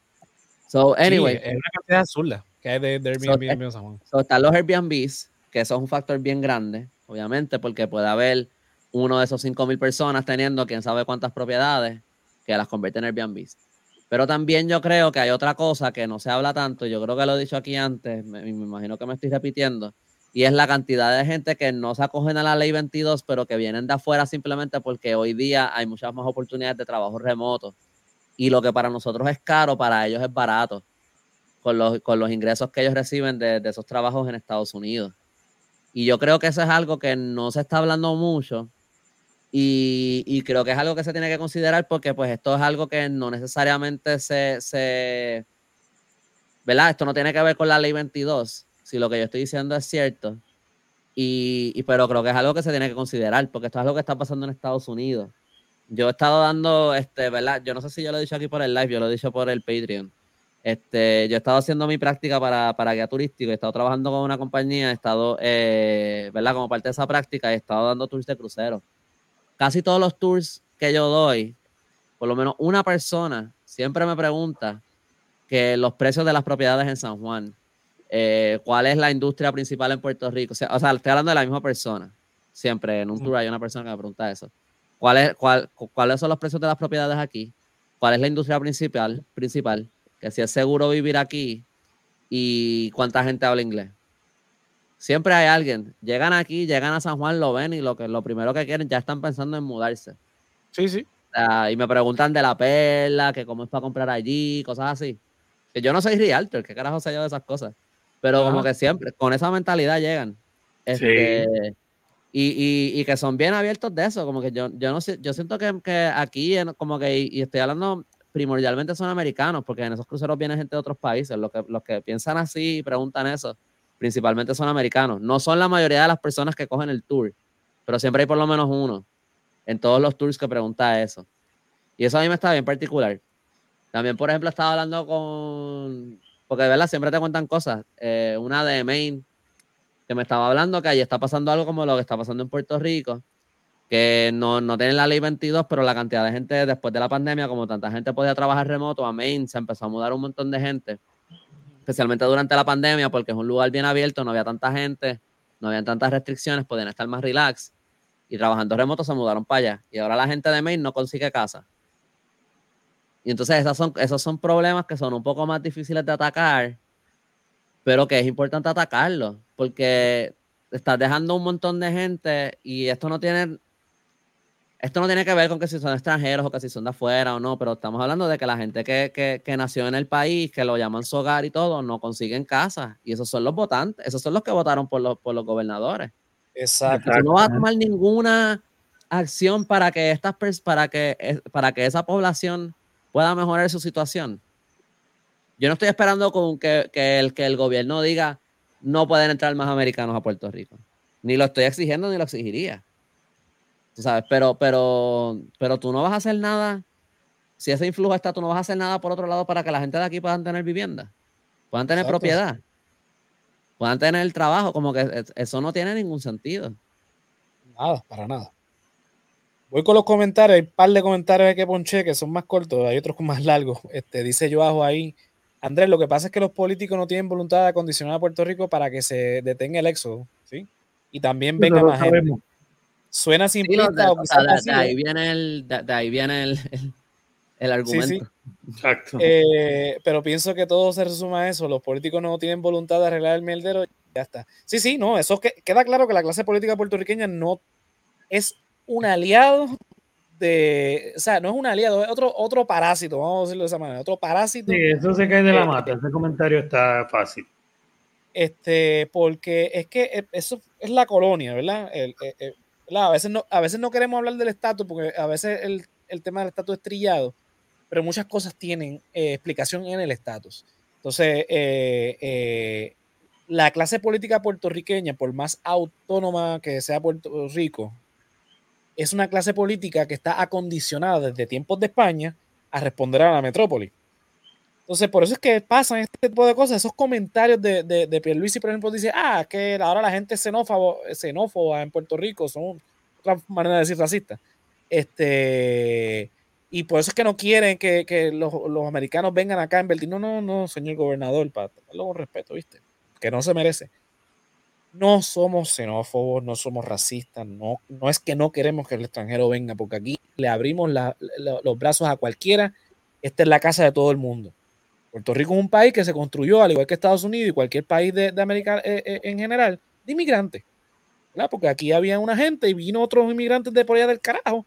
So, anyway. es una cantidad azul que hay de, Airbnb so, están los Airbnbs, que eso es un factor bien grande, obviamente, porque puede haber uno de esos 5.000 personas teniendo quién sabe cuántas propiedades que las convierte en Airbnbs. Pero también yo creo que hay otra cosa que no se habla tanto, yo creo que lo he dicho aquí antes, me imagino que me estoy repitiendo, y es la cantidad de gente que no se acogen a la ley 22, pero que vienen de afuera simplemente porque hoy día hay muchas más oportunidades de trabajo remoto. Y lo que para nosotros es caro, para ellos es barato, con los, con los ingresos que ellos reciben de, esos trabajos en Estados Unidos. Y yo creo que eso es algo que no se está hablando mucho. Y, y, creo que es algo que se tiene que considerar porque pues esto es algo que no necesariamente se, se ¿verdad? Esto no tiene que ver con la ley 22, si lo que yo estoy diciendo es cierto. Y, pero creo que es algo que se tiene que considerar, porque esto es algo que está pasando en Estados Unidos. Yo he estado dando, este, ¿verdad? Yo no sé si yo lo he dicho aquí por el live, yo lo he dicho por el Patreon. Este, yo he estado haciendo mi práctica para, para guía turístico, he estado trabajando con una compañía, he estado, eh, ¿verdad? Como parte de esa práctica, he estado dando tours de crucero. Casi todos los tours que yo doy, por lo menos una persona siempre me pregunta que los precios de las propiedades en San Juan, eh, cuál es la industria principal en Puerto Rico. O sea, o sea, estoy hablando de la misma persona. Siempre en un tour hay una persona que me pregunta eso. ¿Cuál es, cuál, ¿Cuáles son los precios de las propiedades aquí? ¿Cuál es la industria principal? principal? Que si es seguro vivir aquí y cuánta gente habla inglés. Siempre hay alguien. Llegan aquí, llegan a San Juan, lo ven y lo, que, lo primero que quieren ya están pensando en mudarse. Sí, sí. y me preguntan de la perla, que cómo es para comprar allí, cosas así. Que yo no soy realtor, ¿qué carajo sé yo de esas cosas? Pero como que siempre, con esa mentalidad llegan. Este, y, y, que son bien abiertos de eso. Como que yo, yo no sé, yo siento que, que aquí, como que, y estoy hablando primordialmente son americanos, porque en esos cruceros viene gente de otros países. Los que, los que piensan así y preguntan eso, principalmente son americanos. No son la mayoría de las personas que cogen el tour, pero siempre hay por lo menos uno en todos los tours que pregunta eso. Y eso a mí me está bien particular. También, por ejemplo, estaba hablando con, porque de verdad siempre te cuentan cosas. Eh, una de Maine, que me estaba hablando que allí está pasando algo como lo que está pasando en Puerto Rico, que no, no tienen la ley 22, pero la cantidad de gente después de la pandemia, como tanta gente podía trabajar remoto, a Maine se empezó a mudar un montón de gente, especialmente durante la pandemia, porque es un lugar bien abierto, no había tanta gente, no había tantas restricciones, podían estar más relax y trabajando remoto se mudaron para allá. Y ahora la gente de Maine no consigue casa. Y entonces esos son, esos son problemas que son un poco más difíciles de atacar, pero que es importante atacarlos, porque estás dejando un montón de gente y esto no tiene esto no tiene que ver con que si son extranjeros o que si son de afuera o no, pero estamos hablando de que la gente que, nació en el país, que lo llaman su hogar y todo, no consiguen casa. Y esos son los votantes, esos son los que votaron por los, por los gobernadores. Exacto. no va a tomar ninguna acción para que, estas, para, que, para que esa población pueda mejorar su situación. Yo no estoy esperando con que, el, que el gobierno diga no pueden entrar más americanos a Puerto Rico. Ni lo estoy exigiendo ni lo exigiría. Sabes, pero, pero, pero tú no vas a hacer nada. Si ese influjo está, tú no vas a hacer nada por otro lado para que la gente de aquí puedan tener vivienda, puedan tener propiedad, puedan tener el trabajo. Como que eso no tiene ningún sentido. Nada, para nada. Voy con los comentarios, hay un par de comentarios que ponché que son más cortos, hay otros más largos. Este, dice yo abajo ahí, Andrés, lo que pasa es que los políticos no tienen voluntad de acondicionar a Puerto Rico para que se detenga el éxodo, ¿sí? Y también venga más gente. Suena simplista. de, ahí viene el, de, ahí viene el, el, argumento. Exacto. Eh, pero pienso que todo se resume a eso. Los políticos no tienen voluntad de arreglar el mierdero. Ya está. Sí, sí, no, eso que, queda claro que la clase política puertorriqueña no es un aliado de, o sea, no es un aliado, es otro, otro parásito, vamos a decirlo de esa manera, otro parásito. Sí, eso se cae de la mata, ese comentario está fácil. Este, porque es que eso es la colonia, ¿verdad? El, A, veces no, a veces no queremos hablar del estatus, porque a veces el, el tema del estatus es trillado, pero muchas cosas tienen eh, explicación en el estatus. Entonces, eh, eh, la clase política puertorriqueña, por más autónoma que sea Puerto Rico, es una clase política que está acondicionada desde tiempos de España a responder a la metrópoli. Entonces, por eso es que pasan este tipo de cosas. Esos comentarios de, de, de Pierluisi, por ejemplo, dice, ah, que ahora la gente es xenófoba en Puerto Rico, son otra manera de decir racista. Este, y por eso es que no quieren que, que los, los, americanos vengan acá a invertir. No, no, no, señor gobernador, para respeto, ¿viste? Que no se merece no somos xenófobos, no somos racistas, no, no es que no queremos que el extranjero venga, porque aquí le abrimos los brazos a cualquiera. Esta es la casa de todo el mundo. Puerto Rico es un país que se construyó, al igual que Estados Unidos y cualquier país de, América eh, eh, en general, de inmigrantes. Porque aquí había una gente y vino otros inmigrantes de por allá del carajo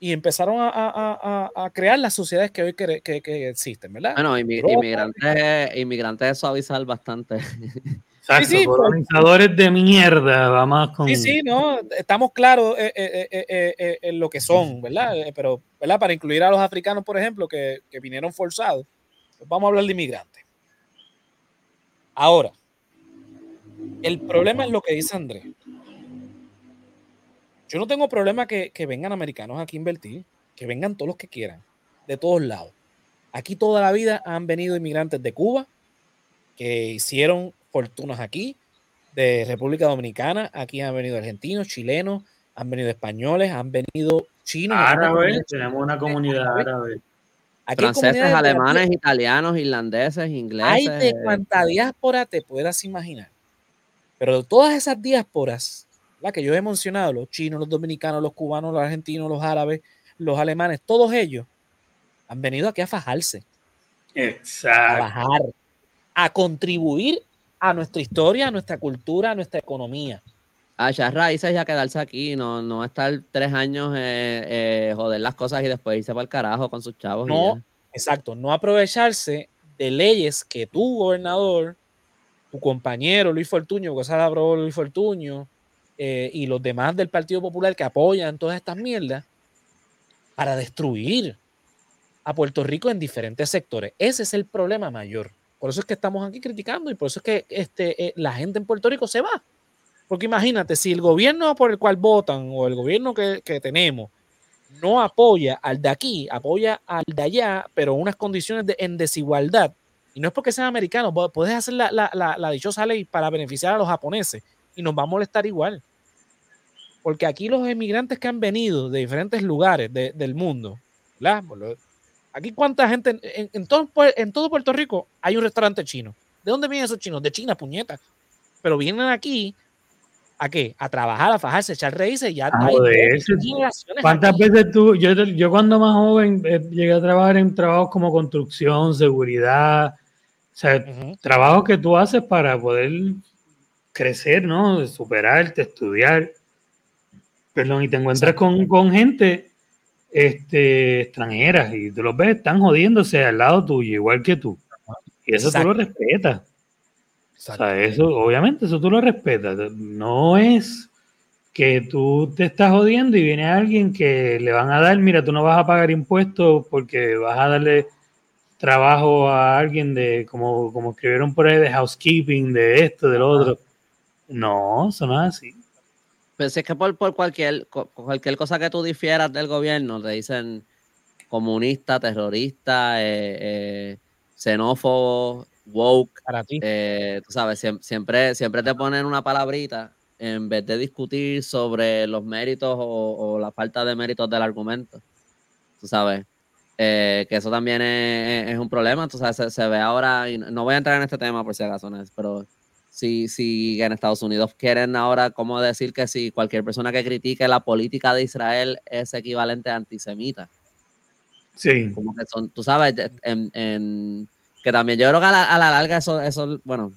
y empezaron a, crear las sociedades que hoy que, existen, ¿verdad? Bueno, inmigrantes, inmigrantes es suavizar bastante. <laughs> Exacto, sí, sí, colonizadores de mierda, vamos con... Sí, sí, no, estamos claros eh, eh, eh, en lo que son, ¿verdad? Pero, ¿verdad? Para incluir a los africanos, por ejemplo, que, vinieron forzados, pues vamos a hablar de inmigrantes. Ahora, el problema es lo que dice Andrés. Yo no tengo problema que, que vengan americanos aquí a invertir, que vengan todos los que quieran, de todos lados. Aquí toda la vida han venido inmigrantes de Cuba, que hicieron fortunas aquí, de República Dominicana. Aquí han venido argentinos, chilenos, han venido españoles, han venido chinos. Árabes, tenemos una comunidad árabe. Franceses, alemanes, italianos, irlandeses, ingleses. Hay de cuánta diáspora te puedas imaginar. Pero de todas esas diásporas, la que yo he mencionado, los chinos, los dominicanos, los cubanos, los argentinos, los árabes, los alemanes, todos ellos han venido aquí a fajarse. Exacto. A bajar, a contribuir a nuestra historia, a nuestra cultura, a nuestra economía. A echar raíces y a quedarse aquí, no, no estar tres años eh, eh, joder las cosas y después irse para el carajo con sus chavos. No, exacto, no aprovecharse de leyes que tu gobernador, tu compañero Luis Fortuño, que se aprobó Luis Fortuño, eh, y los demás del Partido Popular que apoyan todas estas mierdas para destruir a Puerto Rico en diferentes sectores. Ese es el problema mayor. Por eso es que estamos aquí criticando y por eso es que este, la gente en Puerto Rico se va. Porque imagínate, si el gobierno por el cual votan o el gobierno que, tenemos no apoya al de aquí, apoya al de allá, pero unas condiciones de, en desigualdad, y no es porque sean americanos, puedes hacer la, la, la, dichosa ley para beneficiar a los japoneses y nos va a molestar igual. Porque aquí los emigrantes que han venido de diferentes lugares del mundo, ¿verdad? Aquí cuánta gente, en, todo, en todo Puerto Rico hay un restaurante chino. ¿De dónde vienen esos chinos? De China, puñeta. Pero vienen aquí ¿A qué? A trabajar, a fajarse, a echar raíces y ya. Ah, ¿Cuántas veces tú, yo, yo cuando más joven eh, llegué a trabajar en trabajos como construcción, seguridad, o sea, trabajos que tú haces para poder crecer, ¿no? Superarte, estudiar. Perdón, y te encuentras con, con, gente este, extranjeras y tú los ves, están jodiéndose al lado tuyo, igual que tú. Y eso tú lo respetas. O sea, eso, obviamente, eso tú lo respetas. No es que tú te estás jodiendo y viene alguien que le van a dar, mira, tú no vas a pagar impuestos porque vas a darle trabajo a alguien de, como, como escribieron por ahí, de housekeeping, de esto, del otro. No, eso no es así. Pero si es que por, por cualquier, cualquier cosa que tú difieras del gobierno, te dicen comunista, terrorista, eh, eh, xenófobo, woke. Para ti. Eh, tú sabes, siempre, siempre te ponen una palabrita en vez de discutir sobre los méritos o, la falta de méritos del argumento. Tú sabes. que eso también es, un problema. Tú sabes, se, ve ahora, y no voy a entrar en este tema por si acaso, pero si, si en Estados Unidos quieren ahora, ¿cómo decir que si cualquier persona que critique la política de Israel es equivalente a antisemita? Sí. Como que son, tú sabes, en, que también yo creo que a la, larga eso, eso bueno,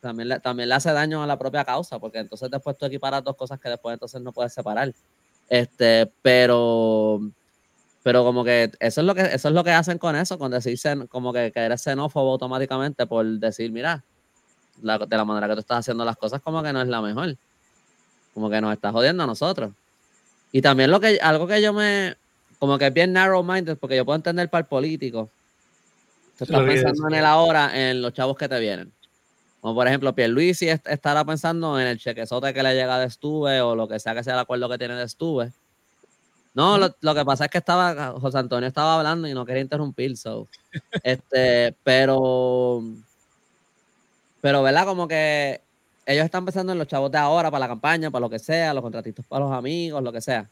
también, le, también le hace daño a la propia causa, porque entonces después tú equiparas dos cosas que después entonces no puedes separar. Este, pero pero como que eso es lo que eso es lo que hacen con eso, con decir como que, que eres xenófobo automáticamente por decir, mira, de la manera que tú estás haciendo las cosas como que no es la mejor. Como que nos está jodiendo a nosotros. Y también lo que, algo que yo me, como que es bien narrow minded, porque yo puedo entender para el político. Tú estás pensando en el ahora, en los chavos que te vienen. Como por ejemplo, Pierluisi estará pensando en el chequezote que le llega de Estuve o lo que sea que sea el acuerdo que tiene de Estuve. No, lo, lo, que pasa es que estaba, José Antonio estaba hablando y no quería interrumpir, so. <laughs> Este, pero pero, ¿verdad? Como que ellos están pensando en los chavos de ahora para la campaña, para lo que sea, los contratistas para los amigos, lo que sea.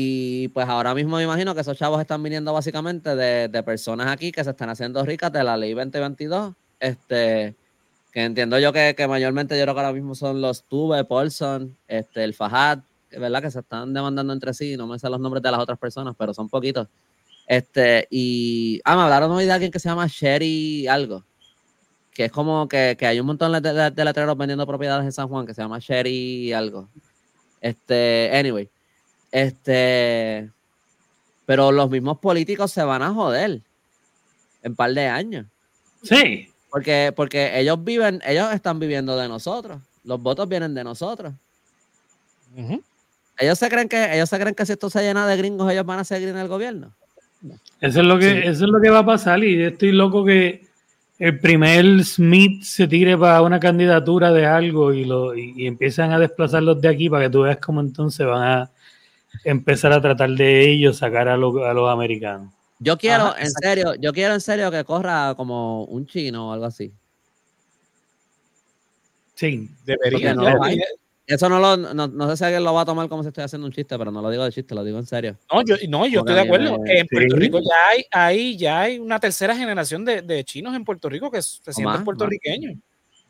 Y pues ahora mismo me imagino que esos chavos están viniendo básicamente de, personas aquí que se están haciendo ricas de la ley 2022. Este, que entiendo yo que, mayormente yo creo que ahora mismo son los Tuve, Paulson, este, el Fajad, ¿verdad? Que se están demandando entre sí. No me sé los nombres de las otras personas, pero son poquitos. Este, y. Ah, me hablaron hoy de alguien que se llama Sherry algo que es como que, hay un montón de, de, letreros vendiendo propiedades en San Juan que se llama Sherry algo. Este, anyway, este, pero los mismos políticos se van a joder en un par de años. Sí. Porque, porque ellos viven, ellos están viviendo de nosotros. Los votos vienen de nosotros. Ellos se creen que, ellos se creen que si esto se llena de gringos, ellos van a seguir en el gobierno. Eso es lo que, eso es lo que va a pasar. Y estoy loco que el primer Smith se tire para una candidatura de algo y, lo, y, empiezan a desplazarlos de aquí para que tú veas cómo entonces van a empezar a tratar de ellos sacar a, a los americanos. Yo quiero, en serio, yo quiero en serio que corra como un chino o algo así. Sí, debería. Eso no lo, no, sé si alguien lo va a tomar como si estoy haciendo un chiste, pero no lo digo de chiste, lo digo en serio. No, yo, no, yo estoy de acuerdo. en Puerto Rico ya hay, ya hay una tercera generación de, chinos en Puerto Rico que se sienten puertorriqueños.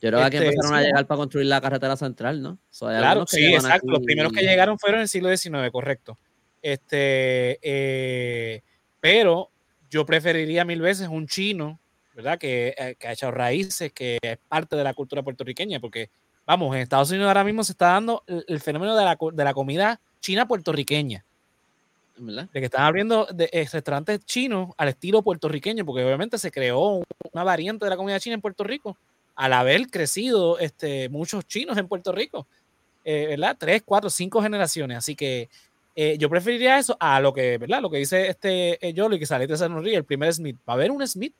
Yo creo que este, empezaron a llegar para construir la carretera central, ¿no? claro, sí, exacto. Los primeros que llegaron fueron en el siglo XIX, correcto. Este, eh, pero yo preferiría mil veces un chino, ¿verdad? Que, eh, que, ha echado raíces, que es parte de la cultura puertorriqueña, porque, vamos, en Estados Unidos ahora mismo se está dando el, fenómeno de la, de la, comida china puertorriqueña. ¿verdad? De que están abriendo de, eh, restaurantes chinos al estilo puertorriqueño, porque obviamente se creó una variante de la comida china en Puerto Rico al haber crecido este, muchos chinos en Puerto Rico, eh, ¿verdad? Tres, cuatro, cinco generaciones. Así que eh, yo preferiría eso a lo que, ¿verdad? Lo que dice este eh, Yolo y que sale de San el primer Smith. Va a haber un Smith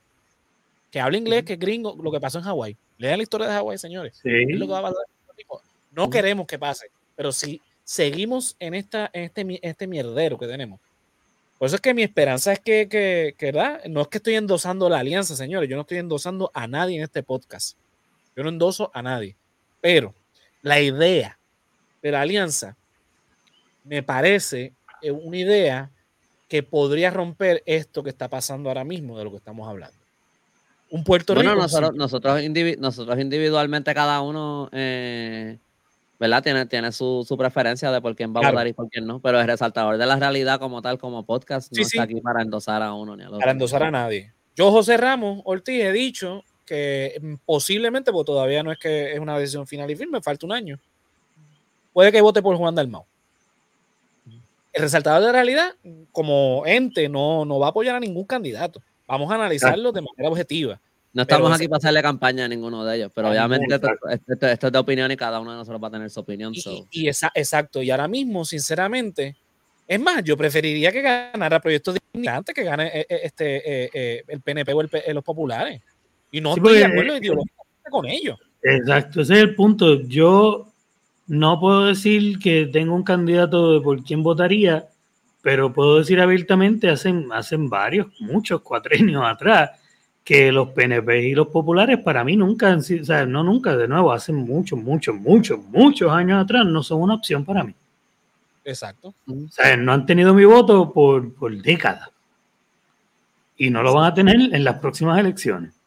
que habla inglés, que es gringo, lo que pasó en Hawái. Lean la historia de Hawái, señores. No queremos que pase, pero si seguimos en, esta, en este, este mierdero que tenemos, por eso es que mi esperanza es que, que, que, ¿verdad? No es que estoy endosando la alianza, señores. Yo no estoy endosando a nadie en este podcast. Yo no endoso a nadie. Pero la idea de la alianza me parece eh, una idea que podría romper esto que está pasando ahora mismo de lo que estamos hablando. Un Puerto Rico. nosotros, nosotros, individualmente, cada uno, eh, ¿verdad? Tiene, tiene su, preferencia de por quién va a votar y por quién no, pero el resaltador de la realidad como tal, como podcast, no está aquí para endosar a uno ni a otro. Para endosar a nadie. Yo, José Ramos Ortiz, he dicho que mm, posiblemente, porque todavía no es que es una decisión final y firme, falta un año, puede que vote por Juan Dalmau. El resaltador de la realidad, como ente, no, no va a apoyar a ningún candidato. Vamos a analizarlo de manera objetiva. No estamos aquí para hacerle campaña a ninguno de ellos, pero obviamente esto, es de opinión y cada uno de nosotros va a tener su opinión. Y, exacto, y ahora mismo, sinceramente, es más, yo preferiría que ganara Proyecto Dignidad que gane eh, eh, este, eh, el PNP o los populares. Y no estoy de acuerdo con ellos. Exacto, ese es el punto. Yo no puedo decir que tengo un candidato de por quién votaría, pero puedo decir abiertamente, hacen, hacen varios, muchos cuatrenios atrás, que los PNP y los populares para mí nunca han sido, o sea, no nunca, de nuevo, hacen muchos, muchos, muchos, muchos años atrás, no son una opción para mí. Exacto. O sea, no han tenido mi voto por, por décadas. Y no lo van a tener en las próximas elecciones.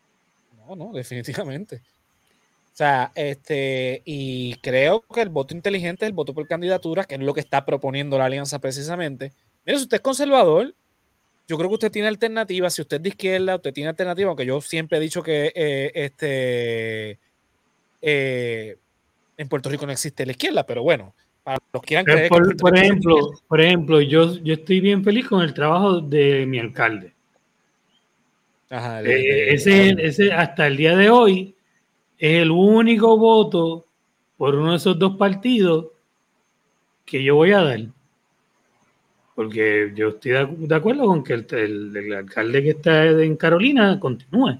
No, definitivamente. O sea, este, y creo que el voto inteligente es el voto por candidatura, que es lo que está proponiendo la alianza precisamente. Mire, si usted es conservador, yo creo que usted tiene alternativa. Si usted es de izquierda, usted tiene alternativa, aunque yo siempre he dicho que eh, este, eh, en Puerto Rico no existe la izquierda, pero bueno, para los que quieran creer. Por, ejemplo, por ejemplo yo, yo estoy bien feliz con el trabajo de mi alcalde. Eh, ese, ese, hasta el día de hoy es el único voto por uno de esos dos partidos que yo voy a dar. Porque yo estoy de acuerdo con que el alcalde que está en Carolina continúe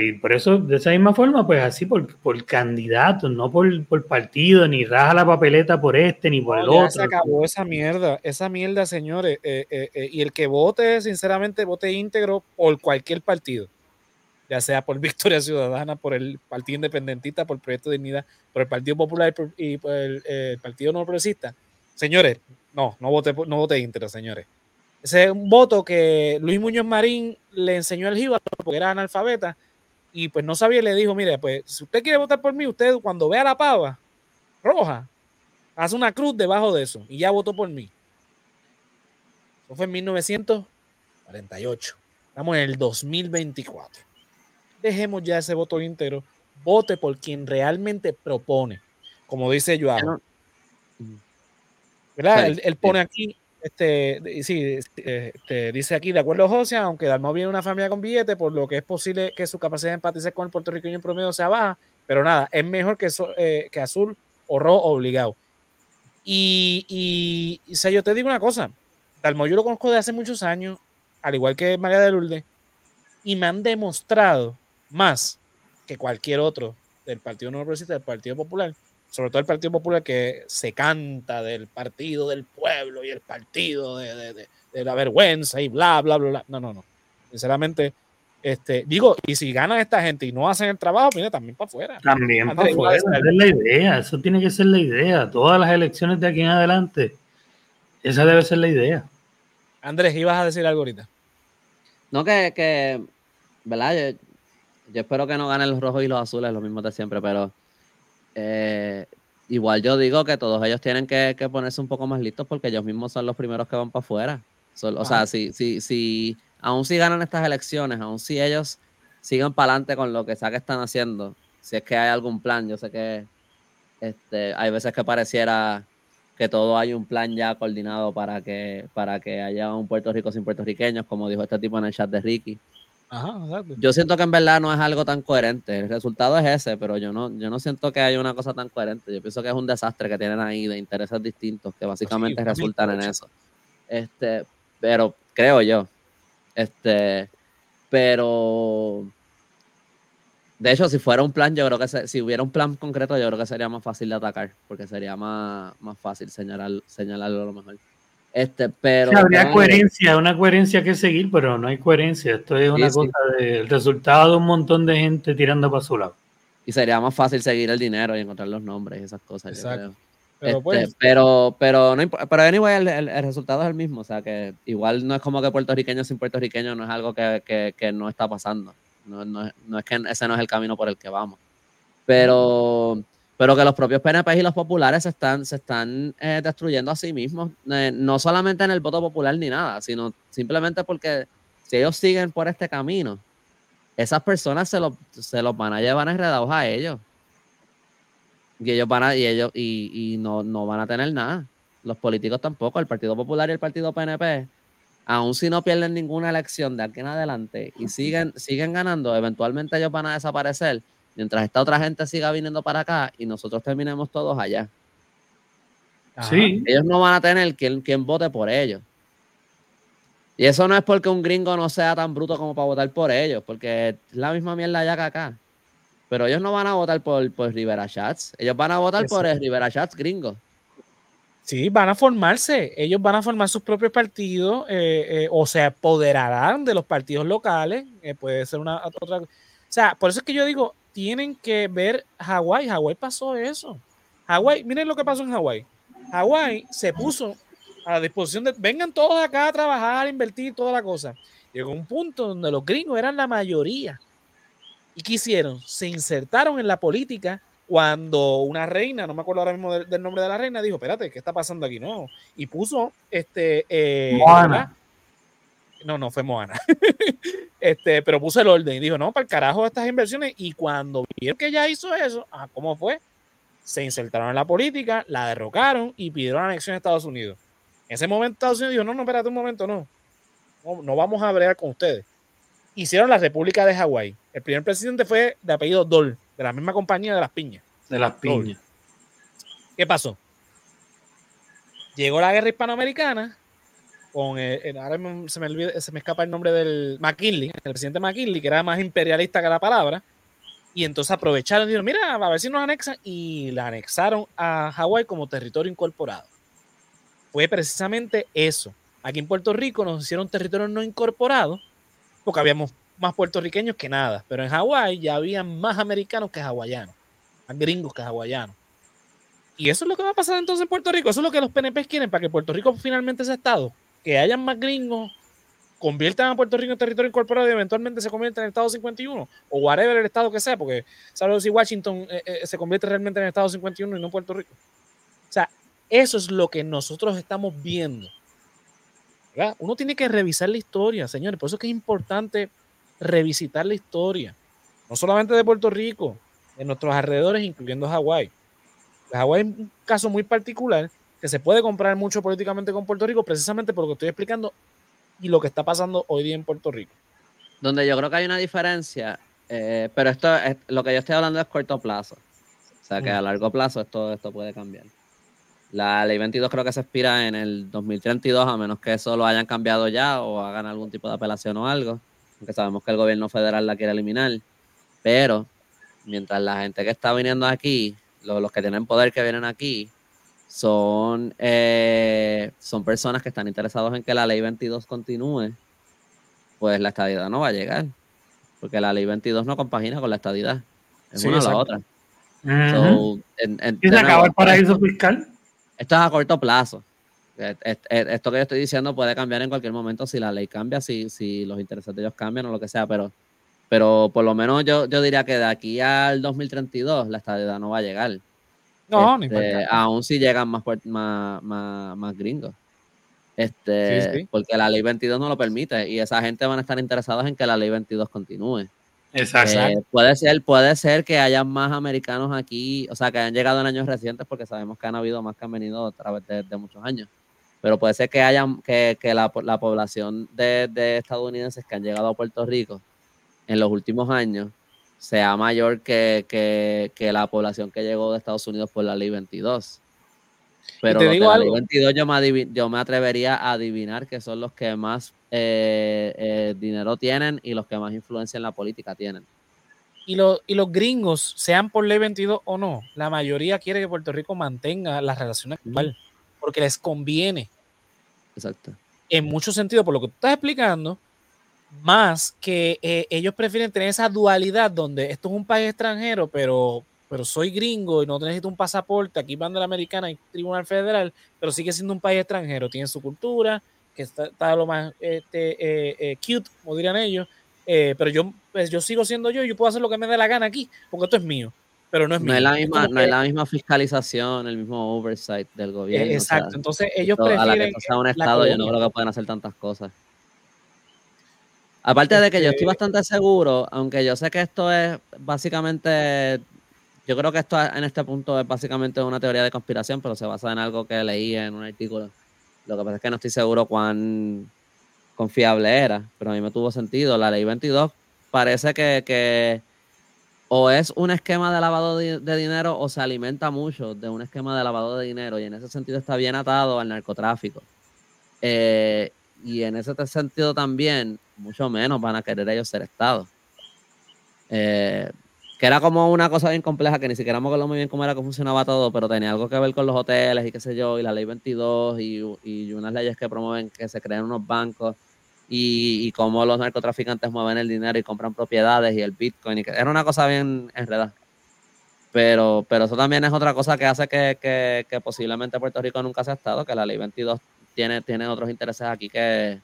y por eso, de esa misma forma, pues así por, por candidato, no por, por, partido, ni raja la papeleta por este, ni por el otro. Se acabó esa mierda, esa mierda, señores. Eh, eh, eh, y el que vote, sinceramente, vote íntegro por cualquier partido, ya sea por <laughs> Victoria Ciudadana, por el Partido Independentista, por Proyecto de Dignidad, por el Partido Popular y por el, Partido No Progresista. Señores, no, no vote, no vote íntegro, señores. Ese es un voto que Luis Muñoz Marín le enseñó al Jíbaro porque era analfabeta y pues no sabía y le dijo, mire, pues si usted quiere votar por mí, usted cuando vea la pava roja, hace una cruz debajo de eso y ya votó por mí. Eso fue en 1948. Estamos en el 2024. Dejemos ya ese voto íntegro. Vote por quien realmente propone. Como dice Joao. ¿Verdad? él, pone aquí este, sí, este, dice aquí, de acuerdo a José, aunque Dalmau viene de una familia con billete, por lo que es posible que su capacidad de empatizar con el puertorriqueño en promedio sea baja, pero nada, es mejor que, eh, azul o rojo obligado. Y, y, yo te digo una cosa, Dalmau yo lo conozco de hace muchos años, al igual que María de Lourdes, y me han demostrado más que cualquier otro del Partido Nuevo Progresista, del Partido Popular, sobre todo el Partido Popular, que se canta del partido del pueblo y el partido de, la vergüenza y bla, bla, bla, bla. No, no, no. Sinceramente, Este, digo, y si ganan esta gente y no hacen el trabajo, viene también para afuera. También para afuera, esa es la idea, eso tiene que ser la idea. Todas las elecciones de aquí en adelante, esa debe ser la idea. Andrés, ibas a decir algo ahorita. No, que, que ¿verdad? Yo, espero que no ganen los rojos y los azules, los mismos de siempre, pero eh, igual yo digo que todos ellos tienen que, ponerse un poco más listos porque ellos mismos son los primeros que van para afuera. o sea, si, si, si, aún si ganan estas elecciones, aún si ellos siguen para adelante con lo que sea que están haciendo, si es que hay algún plan, yo sé que este, hay veces que pareciera que todo hay un plan ya coordinado para que, para que haya un Puerto Rico sin puertorriqueños, como dijo este tipo en el chat de Ricky. Yo siento que en verdad no es algo tan coherente. El resultado es ese, pero yo no, yo no siento que haya una cosa tan coherente. Yo pienso que es un desastre que tienen ahí de intereses distintos que básicamente resultan en eso. Este, pero creo yo. Este, pero de hecho, si fuera un plan, yo creo que si hubiera un plan concreto, yo creo que sería más fácil de atacar, porque sería más, más fácil señalar, señalarlo a lo mejor. Este, pero. habría coherencia, una coherencia que seguir, pero no hay coherencia. Esto es una cosa del resultado de un montón de gente tirando para su lado. Y sería más fácil seguir el dinero y encontrar los nombres y esas cosas. Exacto. Pero, este, pues, pero, pero, no pero anyway, el, el, resultado es el mismo. O sea, que igual no es como que puertorriqueño sin puertorriqueño no es algo que, que, que no está pasando. No, no, no, es que ese no es el camino por el que vamos. Pero, pero que los propios PNP y los populares se están, se están eh, destruyendo a sí mismos, eh, no solamente en el voto popular ni nada, sino simplemente porque si ellos siguen por este camino, esas personas se, se los van a llevar enredados a ellos. Y ellos van a, y ellos, y, y no, no van a tener nada. Los políticos tampoco, el Partido Popular y el Partido PNP aun si no pierden ninguna elección de aquí en adelante y siguen, siguen ganando, eventualmente ellos van a desaparecer mientras esta otra gente siga viniendo para acá y nosotros terminemos todos allá. Sí. Ellos no van a tener quien, quien vote por ellos. Y eso no es porque un gringo no sea tan bruto como para votar por ellos, porque es la misma mierda allá que acá. Pero ellos no van a votar por, por Rivera Chats, ellos van a votar por el Rivera Chats gringo. Sí, van a formarse. Ellos van a formar sus propios partidos eh, eh, o se apoderarán de los partidos locales. Eh, puede ser una otra. O sea, por eso es que yo digo, tienen que ver Hawái. Hawái pasó eso. Hawái, miren lo que pasó en Hawái. Hawái se puso a la disposición de vengan todos acá a trabajar, a invertir, toda la cosa. Llegó un punto donde los gringos eran la mayoría. ¿Y qué hicieron? Se insertaron en la política cuando una reina, no me acuerdo ahora mismo del, nombre de la reina, dijo, espérate, ¿qué está pasando aquí? No, y puso, este, eh, Moana. No, no fue Moana. <laughs> este, pero puso el orden y dijo, no, para el carajo estas inversiones. Y cuando vieron que ella hizo eso, ah, ¿cómo fue? Se insertaron en la política, la derrocaron y pidieron la anexión a Estados Unidos. En ese momento Estados Unidos dijo, no, no, espérate un momento, no. No, no vamos a bregar con ustedes. Hicieron la República de Hawái. El primer presidente fue de apellido Dole de la misma compañía de las piñas. De las piñas. ¿Qué pasó? Llegó la guerra hispanoamericana con, ahora se me, se me escapa el nombre del McKinley, el presidente McKinley, que era más imperialista que la palabra, y entonces aprovecharon y dijeron, mira, a ver si nos anexan, y la anexaron a Hawái como territorio incorporado. Fue precisamente eso. Aquí en Puerto Rico nos hicieron territorio no incorporado, porque habíamos más puertorriqueños que nada, pero en Hawái ya había más americanos que hawaianos, más gringos que hawaianos. Y eso es lo que va a pasar entonces en Puerto Rico. Eso es lo que los PNP quieren para que Puerto Rico finalmente sea Estado. Que hayan más gringos, conviertan a Puerto Rico en territorio incorporado y eventualmente se convierta en Estado 51 o whatever el Estado que sea, porque sabes si Washington eh, eh, se convierte realmente en Estado 51 y no Puerto Rico. O sea, eso es lo que nosotros estamos viendo. Uno tiene que revisar la historia, señores. Por eso es que es importante revisitar la historia, no solamente de Puerto Rico, de nuestros alrededores, incluyendo Hawái. Hawái es un caso muy particular que se puede comprar mucho políticamente con Puerto Rico, precisamente por lo que estoy explicando y lo que está pasando hoy día en Puerto Rico. Donde yo creo que hay una diferencia, eh, pero esto es, lo que yo estoy hablando es corto plazo. O sea que a largo plazo esto, esto puede cambiar. La ley 22 creo que se expira en el 2032, a menos que eso lo hayan cambiado ya o hagan algún tipo de apelación o algo aunque sabemos que el gobierno federal la quiere eliminar, pero mientras la gente que está viniendo aquí, los, que tienen poder que vienen aquí, son, eh, son personas que están interesados en que la ley 22 continúe, pues la estadidad no va a llegar. porque la ley 22 no compagina con la estadidad. Es una o la otra. ¿Y se acaba el paraíso fiscal? Esto es a corto plazo. Esto que yo estoy diciendo puede cambiar en cualquier momento si la ley cambia, si, si los intereses de ellos cambian o lo que sea, pero, pero por lo menos yo, yo diría que de aquí al 2032 la estadidad no va a llegar. No, este, Aún si llegan más, más, más, más gringos. Este, Porque la ley 22 no lo permite y esa gente van a estar interesados en que la ley 22 continúe. Exacto. Eh, puede, ser, puede ser que haya más americanos aquí, o sea, que hayan llegado en años recientes, porque sabemos que han habido más que han venido a través de, muchos años. Pero puede ser que haya que, que la, la, población de, de, estadounidenses que han llegado a Puerto Rico en los últimos años sea mayor que, que, que la población que llegó de Estados Unidos por la ley 22. Pero te digo algo. 22 yo me, yo me atrevería a adivinar que son los que más eh, eh, dinero tienen y los que más influencia en la política tienen. Y, y los gringos, sean por ley 22 o no, la mayoría quiere que Puerto Rico mantenga las relaciones actual, porque les conviene. Exacto. En muchos sentidos, por lo que tú estás explicando, más que eh, ellos prefieren tener esa dualidad donde esto es un país extranjero, pero pero soy gringo y no necesito un pasaporte, aquí bandera americana y tribunal federal, pero sigue siendo un país extranjero, tiene su cultura, que está, lo más este, eh, eh, cute, como dirían ellos, pero yo, pues, yo sigo siendo yo y yo puedo hacer lo que me dé la gana aquí, porque esto es mío, pero no es mío. Es la misma, no es la misma fiscalización, el mismo oversight del gobierno. exacto, entonces ellos prefieren... A la que sea un estado, yo no creo que puedan hacer tantas cosas. Aparte de que yo estoy este bastante seguro, aunque yo sé que esto es básicamente yo creo que esto en este punto es básicamente una teoría de conspiración, pero se basa en algo que leí en un artículo. Lo que pasa es que no estoy seguro cuán confiable era, pero a mí me tuvo sentido. La ley 22 parece que, o es un esquema de lavado de, dinero o se alimenta mucho de un esquema de lavado de dinero y en ese sentido está bien atado al narcotráfico. Eh, y en ese sentido también, mucho menos van a querer ellos ser Estado. Eh, que era como una cosa bien compleja que ni siquiera me acuerdo muy bien cómo era que funcionaba todo, pero tenía algo que ver con los hoteles y qué sé yo, y la ley 22 y, y unas leyes que promueven que se creen unos bancos y, y, cómo los narcotraficantes mueven el dinero y compran propiedades y el Bitcoin. Era una cosa bien enredada. Pero, pero eso también es otra cosa que hace que, que, posiblemente Puerto Rico nunca se ha estado, que la ley 22 tiene, tiene otros intereses aquí que...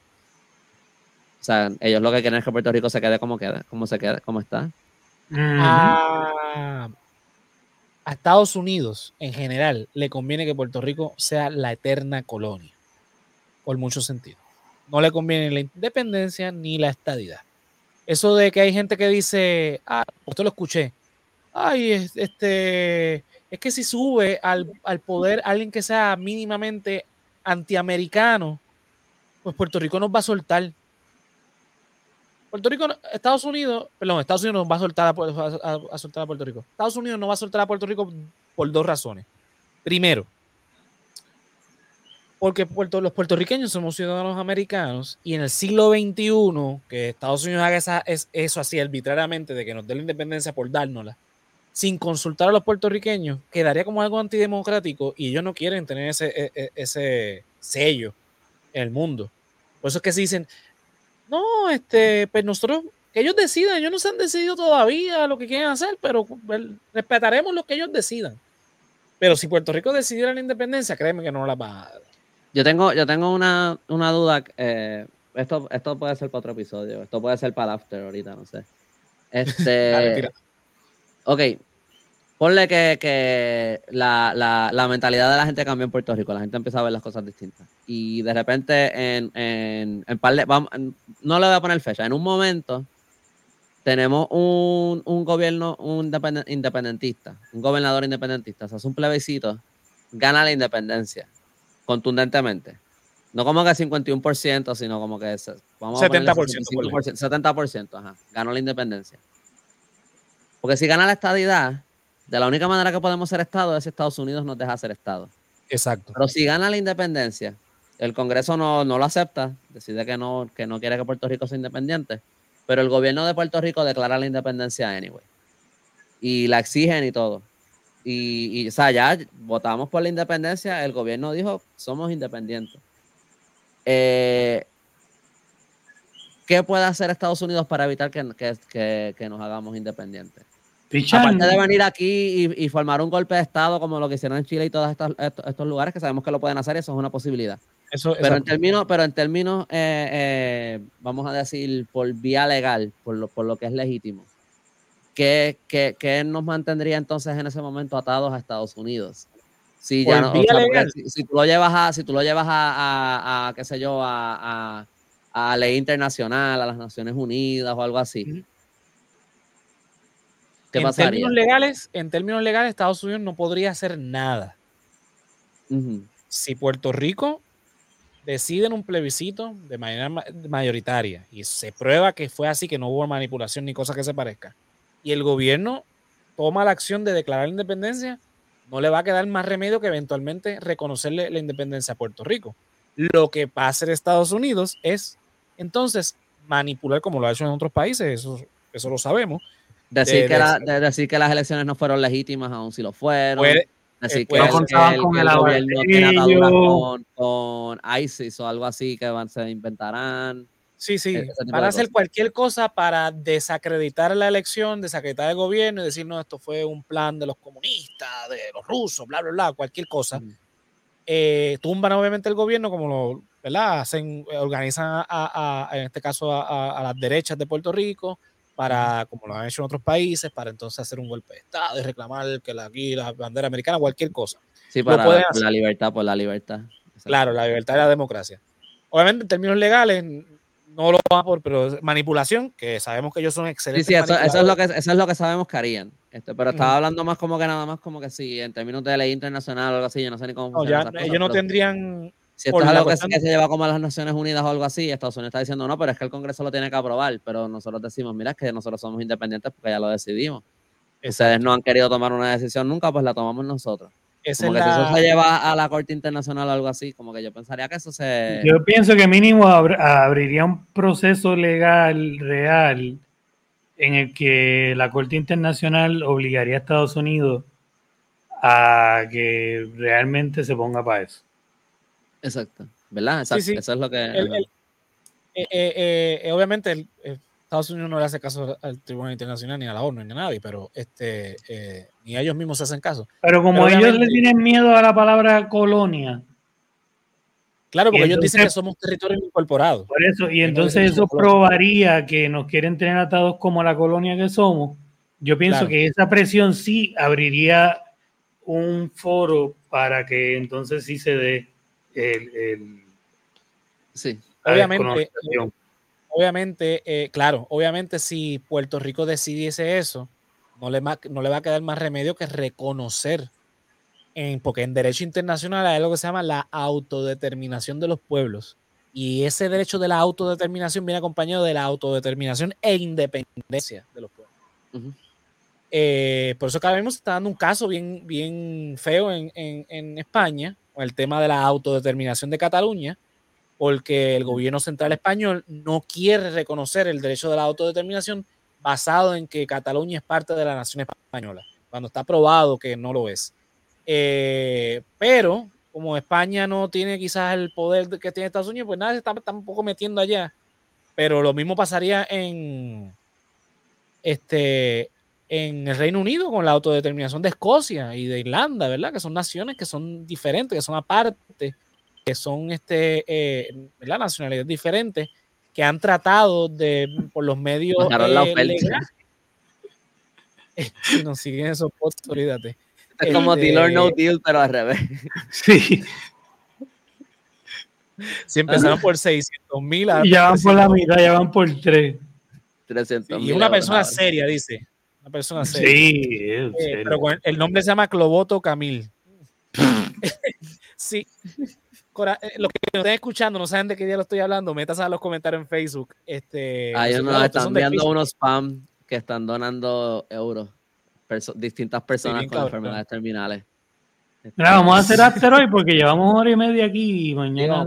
O sea, ellos lo que quieren es que Puerto Rico se quede como quede, como se quede, como está a, Estados Unidos en general le conviene que Puerto Rico sea la eterna colonia, por muchos sentidos. No le conviene la independencia ni la estadidad. Eso de que hay gente que dice, ah, usted lo escuché, ay, este, es que si sube al, al poder alguien que sea mínimamente antiamericano, pues Puerto Rico nos va a soltar. Puerto Rico, Estados Unidos, perdón, Estados Unidos no va a soltar a, soltar a Puerto Rico. Estados Unidos no va a soltar a Puerto Rico por dos razones. Primero, porque los puertorriqueños somos ciudadanos americanos y en el siglo XXI, que Estados Unidos haga esa, es, eso así arbitrariamente, de que nos dé la independencia por dárnosla, sin consultar a los puertorriqueños, quedaría como algo antidemocrático y ellos no quieren tener ese, e, e, ese sello en el mundo. Por eso es que se dicen, no, este, pues nosotros, que ellos decidan, ellos no se han decidido todavía lo que quieren hacer, pero respetaremos lo que ellos decidan. Pero si Puerto Rico decidiera la independencia, créeme que no la va a dar. Yo tengo, yo tengo una, una duda. Eh, esto, esto puede ser para otro episodio. Esto puede ser para el after ahorita, no sé. Este. <laughs> ok, Ponle que, que la, la, la, mentalidad de la gente cambió en Puerto Rico, la gente empieza a ver las cosas distintas. Y de repente, en, en, en par de, vamos, no le voy a poner fecha, en un momento tenemos un, un gobierno un independentista, un gobernador independentista, se hace un plebiscito, gana la independencia contundentemente. No como que 51%, sino como que vamos 70%, a 70%, ajá, ganó la independencia. Porque si gana la estadidad, de la única manera que podemos ser Estado es si Estados Unidos nos deja ser Estado. Exacto. Pero si gana la independencia, el Congreso no, lo acepta, decide que no, que no quiere que Puerto Rico sea independiente, pero el gobierno de Puerto Rico declara la independencia anyway. Y la exigen y todo. Y, y o sea, ya votamos por la independencia, el gobierno dijo, somos independientes. Eh, ¿qué puede hacer Estados Unidos para evitar que, que, que, nos hagamos independientes? Aparte de venir aquí y, formar un golpe de Estado como lo que hicieron en Chile y todos estos, estos, lugares que sabemos que lo pueden hacer, eso es una posibilidad. Eso, pero, en términos, pero en términos, eh, eh, vamos a decir, por vía legal, por lo, por lo que es legítimo, ¿qué, qué, qué nos mantendría entonces en ese momento atados a Estados Unidos? Si, ya no, si, tú lo llevas a, si tú lo llevas a, a, qué sé yo, a, a, ley internacional, a las Naciones Unidas o algo así. ¿Qué en términos legales, en términos legales, Estados Unidos no podría hacer nada. Si Puerto Rico decide en un plebiscito de manera mayoritaria y se prueba que fue así, que no hubo manipulación ni cosa que se parezca, y el gobierno toma la acción de declarar la independencia, no le va a quedar más remedio que eventualmente reconocerle la independencia a Puerto Rico. Lo que va a hacer Estados Unidos es entonces manipular como lo ha hecho en otros países, eso, eso lo sabemos. Decir, que decir que las elecciones no fueron legítimas, aún si lo fueron. decir eh, que, no el, con el, gobierno tiene con, con, ISIS o algo así que van, se inventarán. Sí, sí, van a hacer cualquier cosa para desacreditar la elección, desacreditar el gobierno y decir, no, esto fue un plan de los comunistas, de los rusos, bla, bla, bla, cualquier cosa. Eh, tumban obviamente el gobierno como lo, ¿verdad? Hacen, organizan a, en este caso a, las derechas de Puerto Rico para, como lo han hecho en otros países, para entonces hacer un golpe de Estado y reclamar que la, aquí la bandera americana, cualquier cosa. Sí, para la libertad, por la libertad. Claro, la libertad y la democracia. Obviamente en términos legales no lo va por, pero manipulación, que sabemos que ellos son excelentes. Sí, sí, eso, es lo que, eso es lo que sabemos que harían. Este, pero estaba hablando más como que nada más como que sí, en términos de ley internacional o algo así, yo no sé ni cómo. No, ya, ellos no tendrían. Si esto es algo que, se lleva como a las Naciones Unidas o algo así, Estados Unidos está diciendo no, pero es que el Congreso lo tiene que aprobar. Pero nosotros decimos, mira, es que nosotros somos independientes porque ya lo decidimos. Ustedes no han querido tomar una decisión nunca, pues la tomamos nosotros como que si eso se lleva a la Corte Internacional o algo así, como que yo pensaría que eso se... Yo pienso que mínimo abriría un proceso legal real en el que la Corte Internacional obligaría a Estados Unidos a que realmente se ponga para eso. Exacto, ¿verdad? Exacto. Eso es lo que... Eh, eh, eh, obviamente el, Estados Unidos no le hace caso al Tribunal Internacional ni a la ONU ni a nadie, pero este, eh, ni ellos mismos se hacen caso. Pero como ellos le tienen miedo a la palabra colonia. Claro, porque ellos dicen que somos territorios incorporados. Por eso, y entonces eso probaría que nos quieren tener atados como la colonia que somos. Yo pienso que esa presión sí abriría un foro para que entonces sí se dé el, sí. Obviamente, obviamente, eh, claro, obviamente si Puerto Rico decidiese eso, no le, no le va a quedar más remedio que reconocer, en, porque en derecho internacional hay algo que se llama la autodeterminación de los pueblos. Y ese derecho de la autodeterminación viene acompañado de la autodeterminación e independencia de los pueblos. Eh, por eso cada vez se está dando un caso bien, bien feo en, en, en España, el tema de la autodeterminación de Cataluña, porque el gobierno central español no quiere reconocer el derecho de la autodeterminación basado en que Cataluña es parte de la nación española, cuando está probado que no lo es. Eh, pero como España no tiene quizás el poder que tiene Estados Unidos, pues nada, se está, un poco metiendo allá. Pero lo mismo pasaría en, este, en el Reino Unido con la autodeterminación de Escocia y de Irlanda, ¿verdad? Que son naciones que son diferentes, que son aparte que son este, eh, la nacionalidades diferentes, que han tratado de, por los medios eh, si <laughs> nos siguen esos posts, olvídate. Es como este, deal or no deal, pero al revés. <laughs> Sí. Si empezaron por 600 mil. Ya van por la mitad, ya van por 3. 300 y una persona seria, dice. Una persona seria. Sí, eh, pero el nombre se llama Cloboto Camil. sí. Eh, los que nos estén escuchando no saben de qué día lo estoy hablando, metas a los comentarios en Facebook. Este, Ahí nos están enviando unos spam que están donando euros. distintas personas con enfermedades terminales. Mira, vamos a hacer after hoy porque llevamos hora y media aquí y mañana.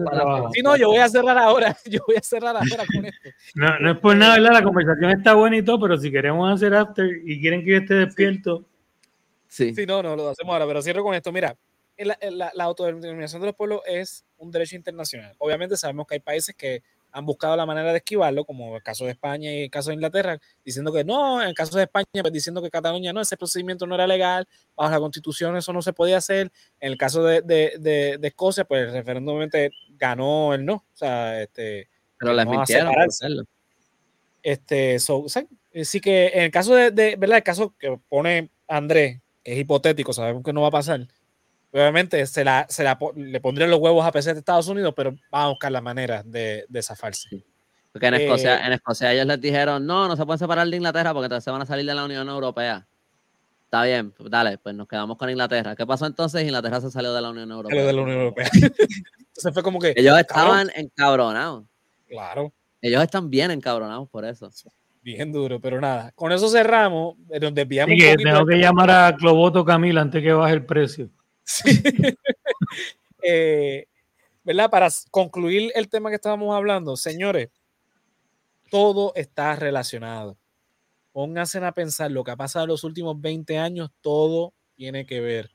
Sí, no, yo voy a cerrar ahora. <laughs> Yo voy a cerrar ahora con esto. No, no es por nada, ¿verdad? La conversación está buena y todo, pero si queremos hacer after y quieren que yo esté despierto. Sí. Sí, no, no, lo hacemos ahora, pero cierro con esto. Mira, la, autodeterminación de los pueblos es un derecho internacional. Obviamente sabemos que hay países que han buscado la manera de esquivarlo, como el caso de España y el caso de Inglaterra, diciendo que no, en el caso de España, pues diciendo que Cataluña no, ese procedimiento no era legal, bajo la constitución eso no se podía hacer. En el caso de, de, de, Escocia, pues el referéndum ganó el no. O sea, este, Pero les mintieron Este, so, sí que en el caso de, de, ¿verdad? El caso que pone Andrés, que es hipotético, sabemos que no va a pasar Obviamente se, la, se la, le pondrían los huevos a PC de Estados Unidos, pero va a buscar la manera de, de zafarse. Porque en Escocia, eh, en Escocia ellos les dijeron, no, no se pueden separar de Inglaterra porque entonces se van a salir de la Unión Europea. Está bien, pues dale, pues nos quedamos con Inglaterra. ¿Qué pasó entonces? Inglaterra se salió de la Unión Europea. de la Unión Europea. <laughs> entonces fue como que... Ellos estaban encabronados. Claro. Ellos están bien encabronados por eso. Bien duro, pero nada. Con eso cerramos, nos desviamos. Sí, tengo que llamar a Cloboto Camila antes que baje el precio. <laughs> Eh, ¿Verdad? Para concluir el tema que estábamos hablando, señores, todo está relacionado. Pónganse a pensar lo que ha pasado en los últimos 20 años, todo tiene que ver.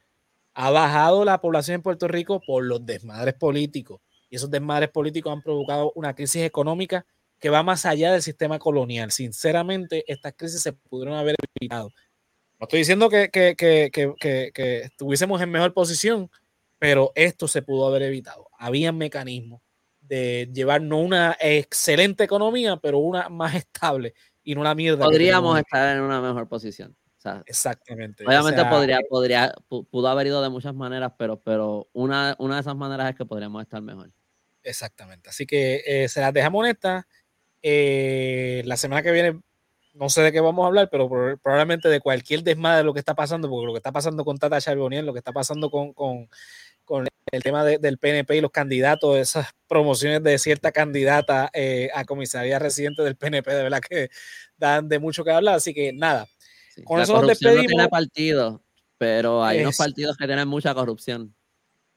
Ha bajado la población en Puerto Rico por los desmadres políticos. Y esos desmadres políticos han provocado una crisis económica que va más allá del sistema colonial. Sinceramente, estas crisis se pudieron haber evitado no estoy diciendo que, que, estuviésemos en mejor posición, pero esto se pudo haber evitado. Había mecanismos de llevar no una excelente economía, pero una más estable y no una mierda. Podríamos estar en una mejor posición. Exactamente. Obviamente podría, podría, pudo haber ido de muchas maneras, pero, pero una, una de esas maneras es que podríamos estar mejor. Exactamente. Así que eh, se las dejamos honestas. Eh, la semana que viene no sé de qué vamos a hablar, pero probablemente de cualquier desmadre de lo que está pasando, porque lo que está pasando con Tata Charbonnier, lo que está pasando con, con, con el tema del PNP y los candidatos, esas promociones de cierta candidata eh, a comisaría residente del PNP, de verdad que dan de mucho que hablar, así que nada. con eso nos despedimos. No tiene partido, pero hay unos partidos que tienen mucha corrupción.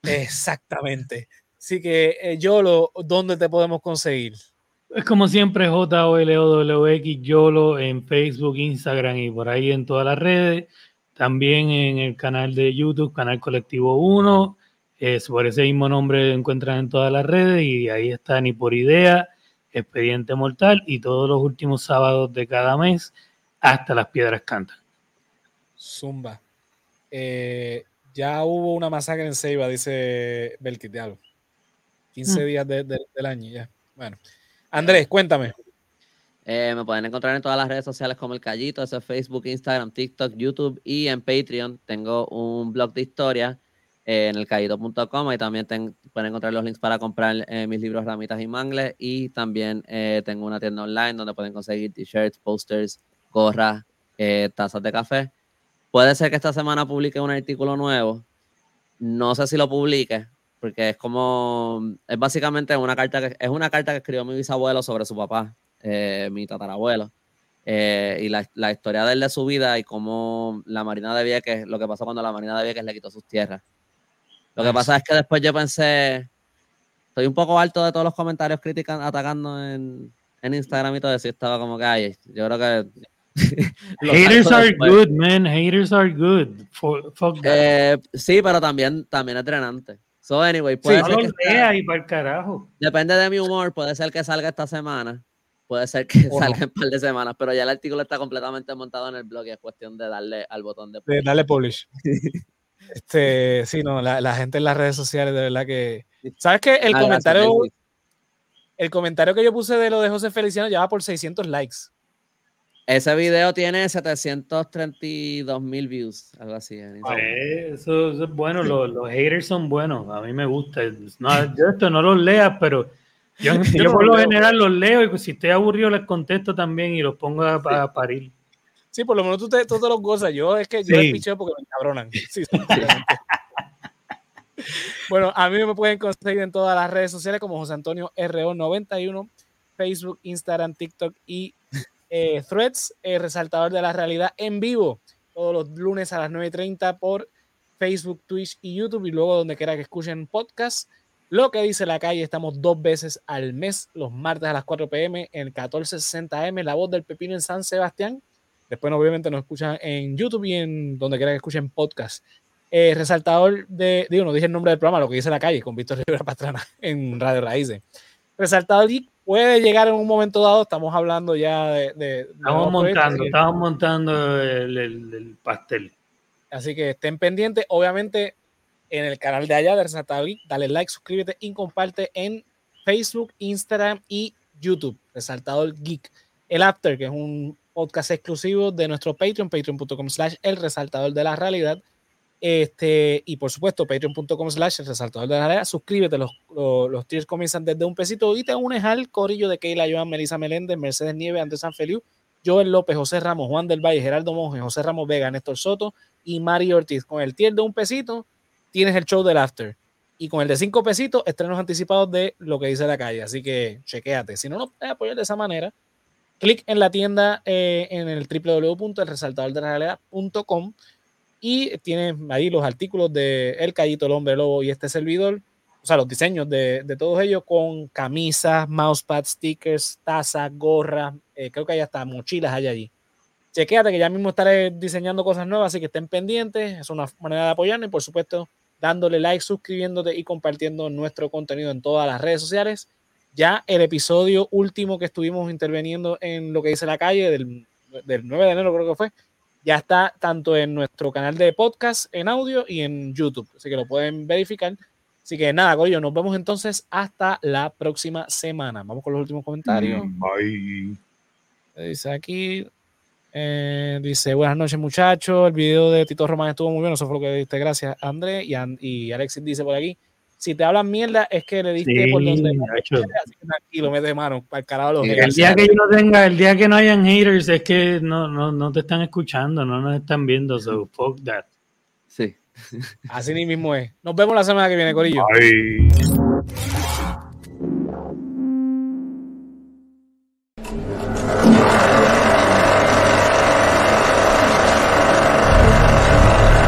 Exactamente. Así que, eh, yo lo ¿dónde te podemos conseguir? Es como siempre, J-O-L-O-W-X, YOLO en Facebook, Instagram y por ahí en todas las redes. También en el canal de YouTube, Canal Colectivo 1. Es por ese mismo nombre encuentran en todas las redes y ahí está Ni por Idea, Expediente Mortal y todos los últimos sábados de cada mes hasta las piedras cantan. Zumba. Eh, ya hubo una masacre en Ceiba, dice Belkit, 15 mm. días del año ya. Bueno. Andrés, cuéntame. Eh, me pueden encontrar en todas las redes sociales como El Callito, es Facebook, Instagram, TikTok, YouTube y en Patreon. Tengo un blog de historia eh, en elcallito.com y también pueden encontrar los links para comprar eh, mis libros Ramitas y Mangles y también tengo una tienda online donde pueden conseguir t-shirts, posters, gorras, tazas de café. Puede ser que esta semana publique un artículo nuevo. No sé si lo publique, porque es como, es básicamente una carta que, es una carta que escribió mi bisabuelo sobre su papá, eh, mi tatarabuelo, eh, y la, la, historia de él de su vida y cómo la Marina de Vieques, lo que pasó cuando la Marina de Vieques le quitó sus tierras. Lo que pasa es que después yo pensé, estoy un poco alto de todos los comentarios críticos atacando en, en Instagram y todo eso, y estaba como que, ay, yo creo que <laughs> Haters are good, man. Haters are good. Fuck eh, sí, pero también, también es drenante. So, anyway, puede ser que y para el carajo. Depende de mi humor, puede ser que salga esta semana, puede ser que salga en un par de semanas, pero ya el artículo está completamente montado en el blog y es cuestión de darle al botón de publish. darle publish. <laughs> este, sí, no, la, gente en las redes sociales, de verdad que. ¿Sabes qué? El comentario. El comentario que yo puse de lo de José Feliciano ya va por 600 likes. Ese video tiene 732 mil views, algo así. eso, es bueno, <laughs> los, haters son buenos, a mí me gusta. yo esto no los leas, pero yo, <laughs> por lo general los leo y si estoy aburrido les contesto también y los pongo a, parir. Sí, por lo menos tú te, tú los gozas. Yo es que yo sí. picheo porque me encabronan. <laughs> bueno, a mí me pueden conseguir en todas las redes sociales como José Antonio RO91, Facebook, Instagram, TikTok y eh, Threads, el resaltador de la realidad en vivo, todos los lunes a las 9.30 por Facebook, Twitch y YouTube, y luego donde quiera que escuchen podcast. Lo que dice la calle, estamos dos veces al mes, los martes a las 4 pm, en el 1460M, La Voz del Pepino en San Sebastián. Después, obviamente, nos escuchan en YouTube y en donde quiera que escuchen podcast. Eh, resaltador de, digo, no dije el nombre del programa, lo que dice la calle, con Víctor Rivera Pastrana <laughs> en Radio Raíces. Resaltador puede llegar en un momento dado. Estamos hablando ya de. estamos montando, estamos montando el, pastel. Así que estén pendientes. Obviamente, en el canal de allá de Resaltador dale like, suscríbete y comparte en Facebook, Instagram y YouTube. Resaltador Geek. El After, que es un podcast exclusivo de nuestro Patreon, patreon.com slash el resaltador de la realidad. Este, y por supuesto, patreon.com slash resaltador de la realidad. Suscríbete, los, los, tiers comienzan desde un pesito y te unes al corillo de Keila Joan, Melissa Meléndez, Mercedes Nieves, Andrés Sanfeliu, Joel López, José Ramos, Juan del Valle, Geraldo Monge, José Ramos Vega, Néstor Soto y Mario Ortiz. Con el tier de un pesito tienes el show del after. Y con el de cinco pesitos, estrenos anticipados de lo que dice la calle. Así que chequéate. Si no nos puedes apoyar de esa manera, clic en la tienda eh, en el www.elresaltadordelalea.com y tienes ahí los artículos de El Callito, el Hombre Lobo y este servidor, o sea, los diseños de, todos ellos con camisas, mousepads, stickers, tazas, gorras, eh, creo que hay hasta mochilas hay allí. Chequéate que ya mismo estaré diseñando cosas nuevas, así que estén pendientes, es una manera de apoyarnos y por supuesto dándole like, suscribiéndote y compartiendo nuestro contenido en todas las redes sociales. Ya el episodio último que estuvimos interviniendo en lo que dice la calle del, del 9 de enero creo que fue, ya está tanto en nuestro canal de podcast en audio y en YouTube, así que lo pueden verificar. Así que nada, Corillo, nos vemos entonces hasta la próxima semana. Vamos con los últimos comentarios. Mm, bye. Dice aquí, eh, dice, buenas noches muchachos, el video de Tito Román estuvo muy bien, eso fue lo que diste, gracias André. Y, y Alexis dice por aquí, si te hablan mierda es que le diste por donde <laughs> así que tranquilo, mete mano para el carajo los El día que yo no tenga, el día que no hayan haters es que no, no, no te están escuchando, no nos están viendo, so fuck that. Sí. Así mismo es. Nos vemos la semana que viene, Corillo. Bye.